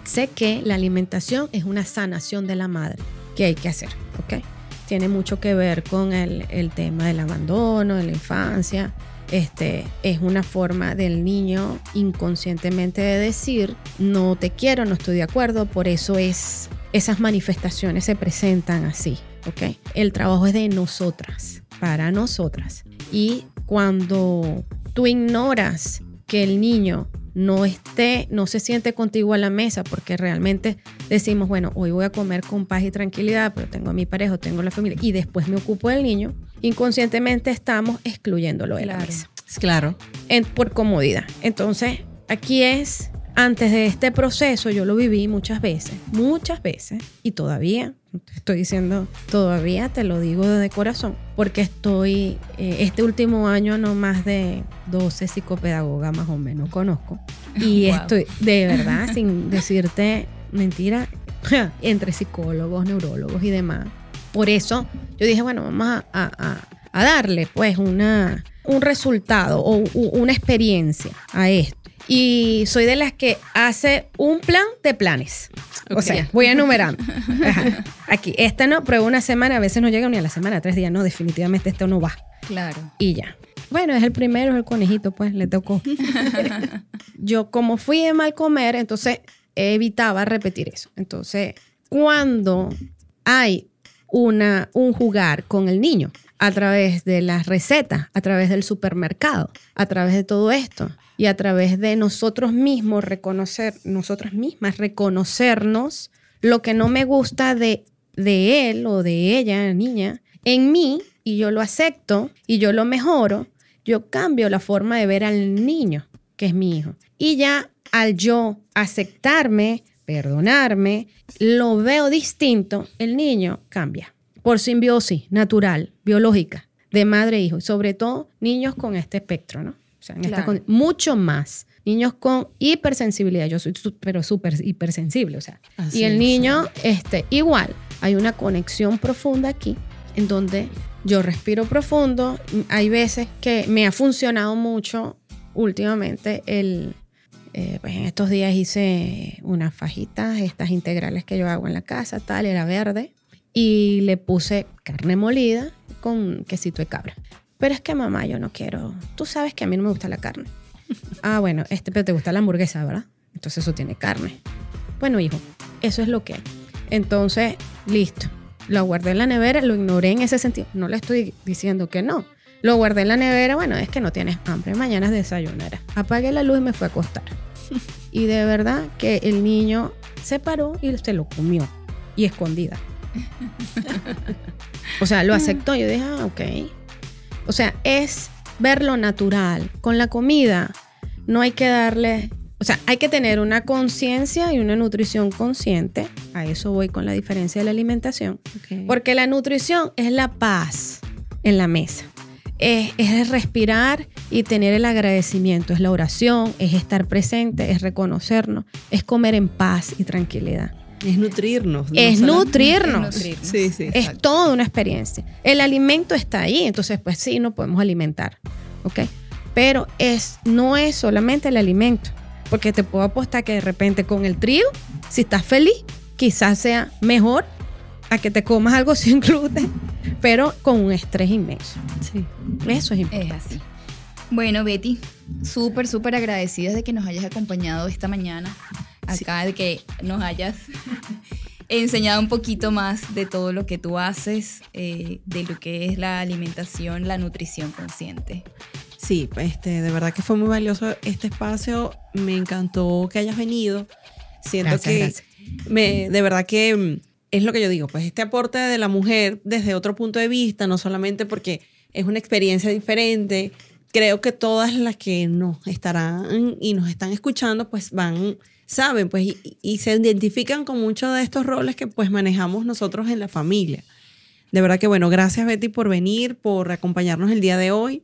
sé que la alimentación es una sanación de la madre que hay que hacer, ¿ok? Tiene mucho que ver con el, el tema del abandono, de la infancia. Este, es una forma del niño inconscientemente de decir, no te quiero, no estoy de acuerdo, por eso es, esas manifestaciones se presentan así, ¿ok? El trabajo es de nosotras, para nosotras. Y cuando tú ignoras que el niño no esté, no se siente contigo a la mesa, porque realmente decimos, bueno, hoy voy a comer con paz y tranquilidad, pero tengo a mi pareja, tengo la familia, y después me ocupo del niño, inconscientemente estamos excluyéndolo de la Claro. mesa Claro. en- por comodidad. Entonces, aquí es, antes de este proceso, yo lo viví muchas veces, muchas veces, y todavía, te estoy diciendo, todavía te lo digo de corazón, porque estoy, eh, este último año no más de 12 psicopedagogas más o menos conozco, y Wow. estoy, de verdad, sin decirte mentira, entre psicólogos, neurólogos y demás. Por eso yo dije, bueno, vamos a, a- a- a darle pues una, un resultado o una experiencia a esto. Y soy de las que hace un plan de planes. O sea, voy enumerando. Ajá. Aquí, esta no, pruebo una semana, a veces no llega ni a la semana, tres días, no, definitivamente esto no va. Claro. Y ya. Bueno, es el primero, es el conejito, pues le tocó. Yo como fui de mal comer, entonces evitaba repetir eso. Entonces, cuando hay una, un jugar con el niño a través de las recetas, a través del supermercado, a través de todo esto y a través de nosotros mismos reconocer, nosotras mismas reconocernos lo que no me gusta de, de él o de ella, niña, en mí y yo lo acepto y yo lo mejoro, yo cambio la forma de ver al niño, que es mi hijo. Y ya al yo aceptarme, perdonarme, lo veo distinto, el niño cambia. Por simbiosis natural, biológica, de madre e hijo. Y sobre todo niños con este espectro, ¿no? O sea, en Claro. mucho más. Niños con hipersensibilidad. Yo soy pero súper hipersensible, o sea. Así y el es. niño, este, igual, hay una conexión profunda aquí en donde yo respiro profundo. Hay veces que me ha funcionado mucho últimamente el... eh, pues en estos días hice unas fajitas, estas integrales que yo hago en la casa, tal, era verde, y le puse carne molida con quesito de cabra. Pero es que mamá, yo no quiero, tú sabes que a mí no me gusta la carne. Ah, bueno, este, pero te gusta la hamburguesa, ¿verdad? Entonces eso tiene carne. Bueno, hijo, eso es lo que hay. Entonces, listo. Lo guardé en la nevera, lo ignoré en ese sentido. No le estoy diciendo que no. Lo guardé en la nevera, bueno, es que no tienes hambre, mañana desayunarás. Apagué la luz y me fue a acostar. Y de verdad que el niño se paró y se lo comió. Y escondida. O sea, lo aceptó. Yo dije, ah, ok. O sea, es verlo natural. Con la comida no hay que darle, o sea, hay que tener una conciencia y una nutrición consciente. A eso voy con la diferencia de la alimentación. Porque la nutrición es la paz en la mesa. Es, es respirar y tener el agradecimiento. Es la oración, es estar presente, es reconocernos, es comer en paz y tranquilidad. Es nutrirnos. no Es nutrirnos. Es nutrirnos. Sí, sí. Es toda una experiencia. El alimento está ahí, entonces pues sí, no podemos alimentar, ¿ok? Pero es, no es solamente el alimento, porque te puedo apostar que de repente con el trigo, si estás feliz, quizás sea mejor a que te comas algo sin gluten, pero con un estrés inmenso. Sí. Eso es importante. Es así. Bueno, Betty, súper, súper agradecidas de que nos hayas acompañado esta mañana acá, de que nos hayas enseñado un poquito más de todo lo que tú haces, eh, de lo que es la alimentación, la nutrición consciente. Sí, este, de verdad que fue muy valioso este espacio. Me encantó que hayas venido. Siento Gracias, que gracias. me, de verdad que mm, es lo que yo digo, pues este aporte de la mujer desde otro punto de vista, no solamente porque es una experiencia diferente. Creo que todas las que nos estarán y nos están escuchando, pues van, saben, pues y, y se identifican con muchos de estos roles que pues manejamos nosotros en la familia. De verdad que bueno, gracias Betty por venir, por acompañarnos el día de hoy.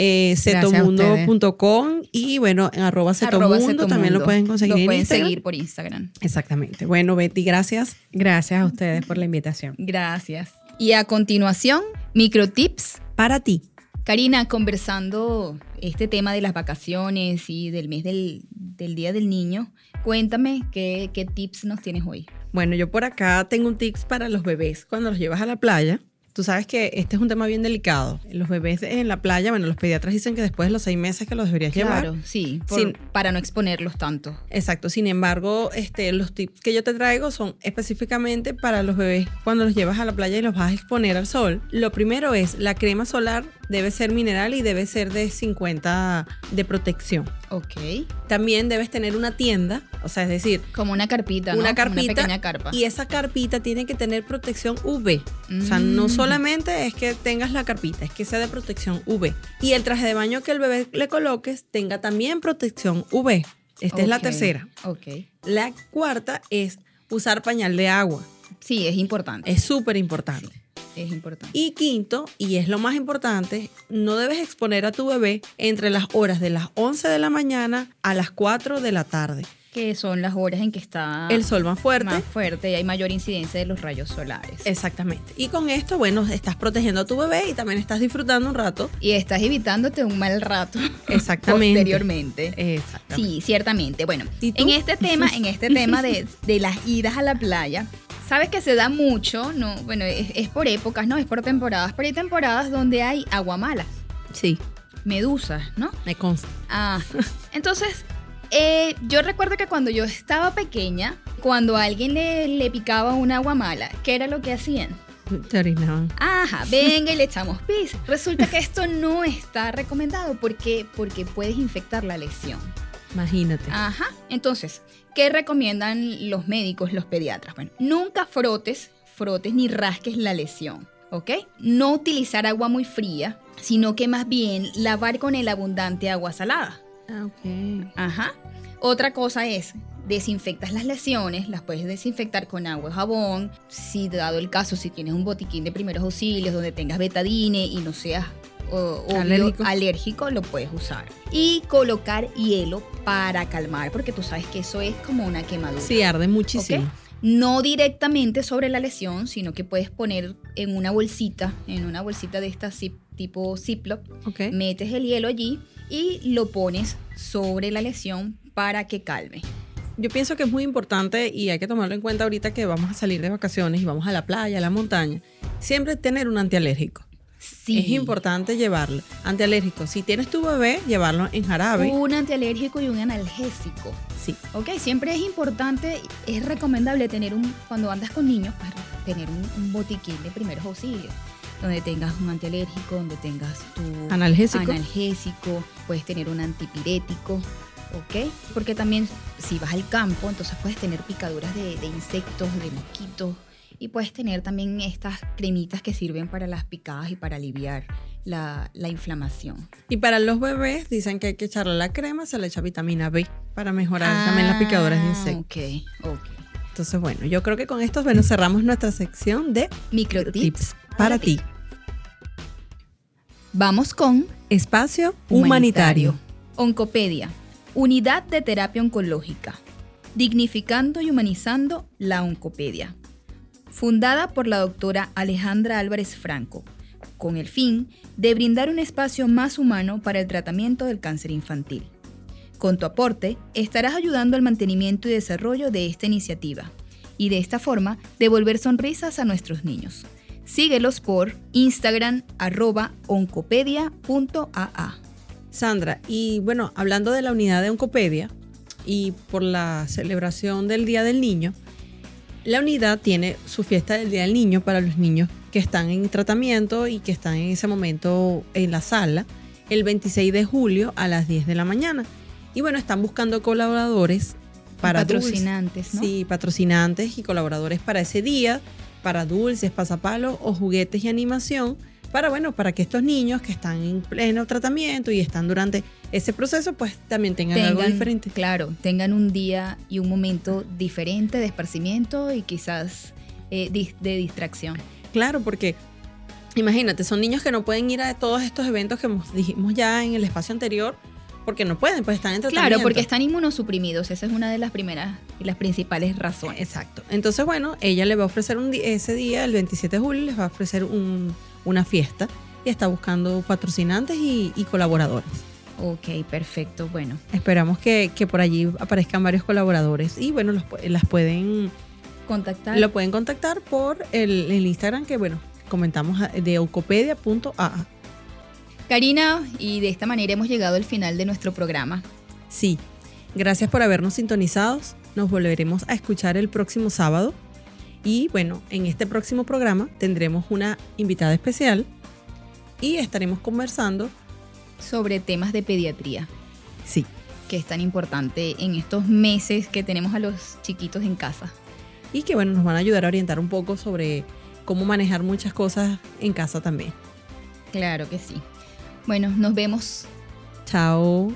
Eh, cetomundo.com y bueno, en arroba Arroba cetomundo también lo pueden conseguir Lo en pueden Instagram. seguir por Instagram. Exactamente. Bueno, Betty, gracias. Gracias a ustedes por la invitación. Gracias. Y a continuación, microtips. Para ti. Karina, conversando este tema de las vacaciones y del mes del, del Día del Niño, cuéntame qué, qué tips nos tienes hoy. Bueno, yo por acá tengo un tips para los bebés cuando los llevas a la playa. Tú sabes que este es un tema bien delicado. Los bebés en la playa, bueno, los pediatras dicen que después de los seis meses que los deberías llevar. Claro, sí, por- Sin- para no exponerlos tanto. Exacto. Sin embargo, este, los tips que yo te traigo son específicamente para los bebés cuando los llevas a la playa y los vas a exponer al sol. Lo primero es la crema solar debe ser mineral y debe ser de 50 de protección. Ok. También debes tener una tienda, o sea, es decir, Como una carpita, ¿no? una Como carpita Una pequeña carpa. y esa carpita tiene que tener protección UV. O sea, no Mm. solamente es que tengas la carpita, es que sea de protección UV. Y el traje de baño que el bebé le coloques tenga también protección UV. Esta es la tercera. Ok. La cuarta es usar pañal de agua. Sí, es importante. Es súper importante. Es importante. Y quinto, y es lo más importante, no debes exponer a tu bebé entre las horas de las 11 de la mañana a las 4 de la tarde. Que son las horas en que está El sol más fuerte. más fuerte y hay mayor incidencia de los rayos solares. Exactamente. Y con esto, bueno, estás protegiendo a tu bebé y también estás disfrutando un rato. Y estás evitándote un mal rato Exactamente. posteriormente. Exactamente. Sí, ciertamente. Bueno, en este tema, en este tema de, de las idas a la playa, sabes que se da mucho, no, bueno, es, es por épocas, no, es por temporadas, pero hay temporadas donde hay agua mala, Sí, medusas, ¿no? me consta. Ah, entonces, eh, yo recuerdo que cuando yo estaba pequeña, cuando a alguien le, le picaba un agua mala, ¿qué era lo que hacían? Te orinaban. Ajá, venga y le echamos pis. Resulta que esto no está recomendado porque, porque puedes infectar la lesión. Imagínate. Ajá. Entonces, ¿qué recomiendan los médicos, los pediatras? Bueno, nunca frotes, frotes ni rasques la lesión, ¿ok? No utilizar agua muy fría, sino que más bien lavar con el abundante agua salada. Ah, ok. Ajá. Otra cosa es, desinfectas las lesiones, las puedes desinfectar con agua y jabón. Si dado el caso, si tienes un botiquín de primeros auxilios donde tengas betadine y no seas o- Alérgico. alérgico, lo puedes usar. Y colocar hielo para calmar, porque tú sabes que eso es como una quemadura. Sí, arde muchísimo. No directamente sobre la lesión, sino que puedes poner en una bolsita, en una bolsita de estas zip- tipo Ziploc, Ok. metes el hielo allí y lo pones sobre la lesión para que calme. Yo pienso que es muy importante y hay que tomarlo en cuenta ahorita que vamos a salir de vacaciones y vamos a la playa, a la montaña. Siempre tener un antialérgico. Sí. Es importante llevarlo. Antialérgico. Si tienes tu bebé, llevarlo en jarabe. Un antialérgico y un analgésico. Sí. Ok, siempre es importante, es recomendable tener un, cuando andas con niños, pues, tener un, un botiquín de primeros auxilios, donde tengas un antialérgico, donde tengas tu Analgésico. analgésico, puedes tener un antipirético, ¿ok? Porque también si vas al campo, entonces puedes tener picaduras de, de insectos, de mosquitos, y puedes tener también estas cremitas que sirven para las picadas y para aliviar la, la inflamación. Y para los bebés dicen que hay que echarle la crema, se le echa vitamina B para mejorar también las picaduras de Ah, insectos. Ok, ok. Entonces, bueno, yo creo que con esto, bueno, cerramos nuestra sección de Microtips tips para ti. Vamos con Espacio humanitario. Oncopedia, Unidad de Terapia Oncológica. Dignificando y humanizando la oncopedia. Fundada por la doctora Alejandra Álvarez Franco, con el fin de brindar un espacio más humano para el tratamiento del cáncer infantil. Con tu aporte, estarás ayudando al mantenimiento y desarrollo de esta iniciativa y de esta forma devolver sonrisas a nuestros niños. Síguelos por Instagram arroba oncopedia.aa. Sandra, y bueno, hablando de la unidad de Oncopedia y por la celebración del Día del Niño, la unidad tiene su fiesta del Día del Niño para los niños que están en tratamiento y que están en ese momento en la sala. el 26 de julio a las 10 de la mañana. Y bueno, están buscando colaboradores para patrocinantes, ¿no? Sí, patrocinantes y colaboradores para ese día, para dulces, pasapalos o juguetes y animación, para bueno, para que estos niños que están en pleno tratamiento y están durante ese proceso, pues también tengan, algo diferente. Claro, tengan un día y un momento diferente de esparcimiento y quizás eh, de distracción. Claro, porque imagínate, son niños que no pueden ir a todos estos eventos que dijimos ya en el espacio anterior porque no pueden, pues están en tratamiento. Claro, porque están inmunosuprimidos. Esa es una de las primeras y las principales razones. Exacto. Entonces, bueno, ella le va a ofrecer un ese día, el 27 de julio, les va a ofrecer una fiesta y está buscando patrocinantes y, colaboradores. Ok, perfecto. Bueno. Esperamos que, por allí aparezcan varios colaboradores y bueno, los, las pueden contactar. Lo pueden contactar por el, el Instagram que, bueno, comentamos de eucopedia.aa. Karina, y de esta manera hemos llegado al final de nuestro programa. Sí, gracias por habernos sintonizado. Nos volveremos a escuchar el próximo sábado. Y bueno, en este próximo programa tendremos una invitada especial y estaremos conversando sobre temas de pediatría. Sí. Que es tan importante en estos meses que tenemos a los chiquitos en casa. Y que bueno, nos van a ayudar a orientar un poco sobre cómo manejar muchas cosas en casa también. Claro que sí. Bueno, nos vemos. Chao.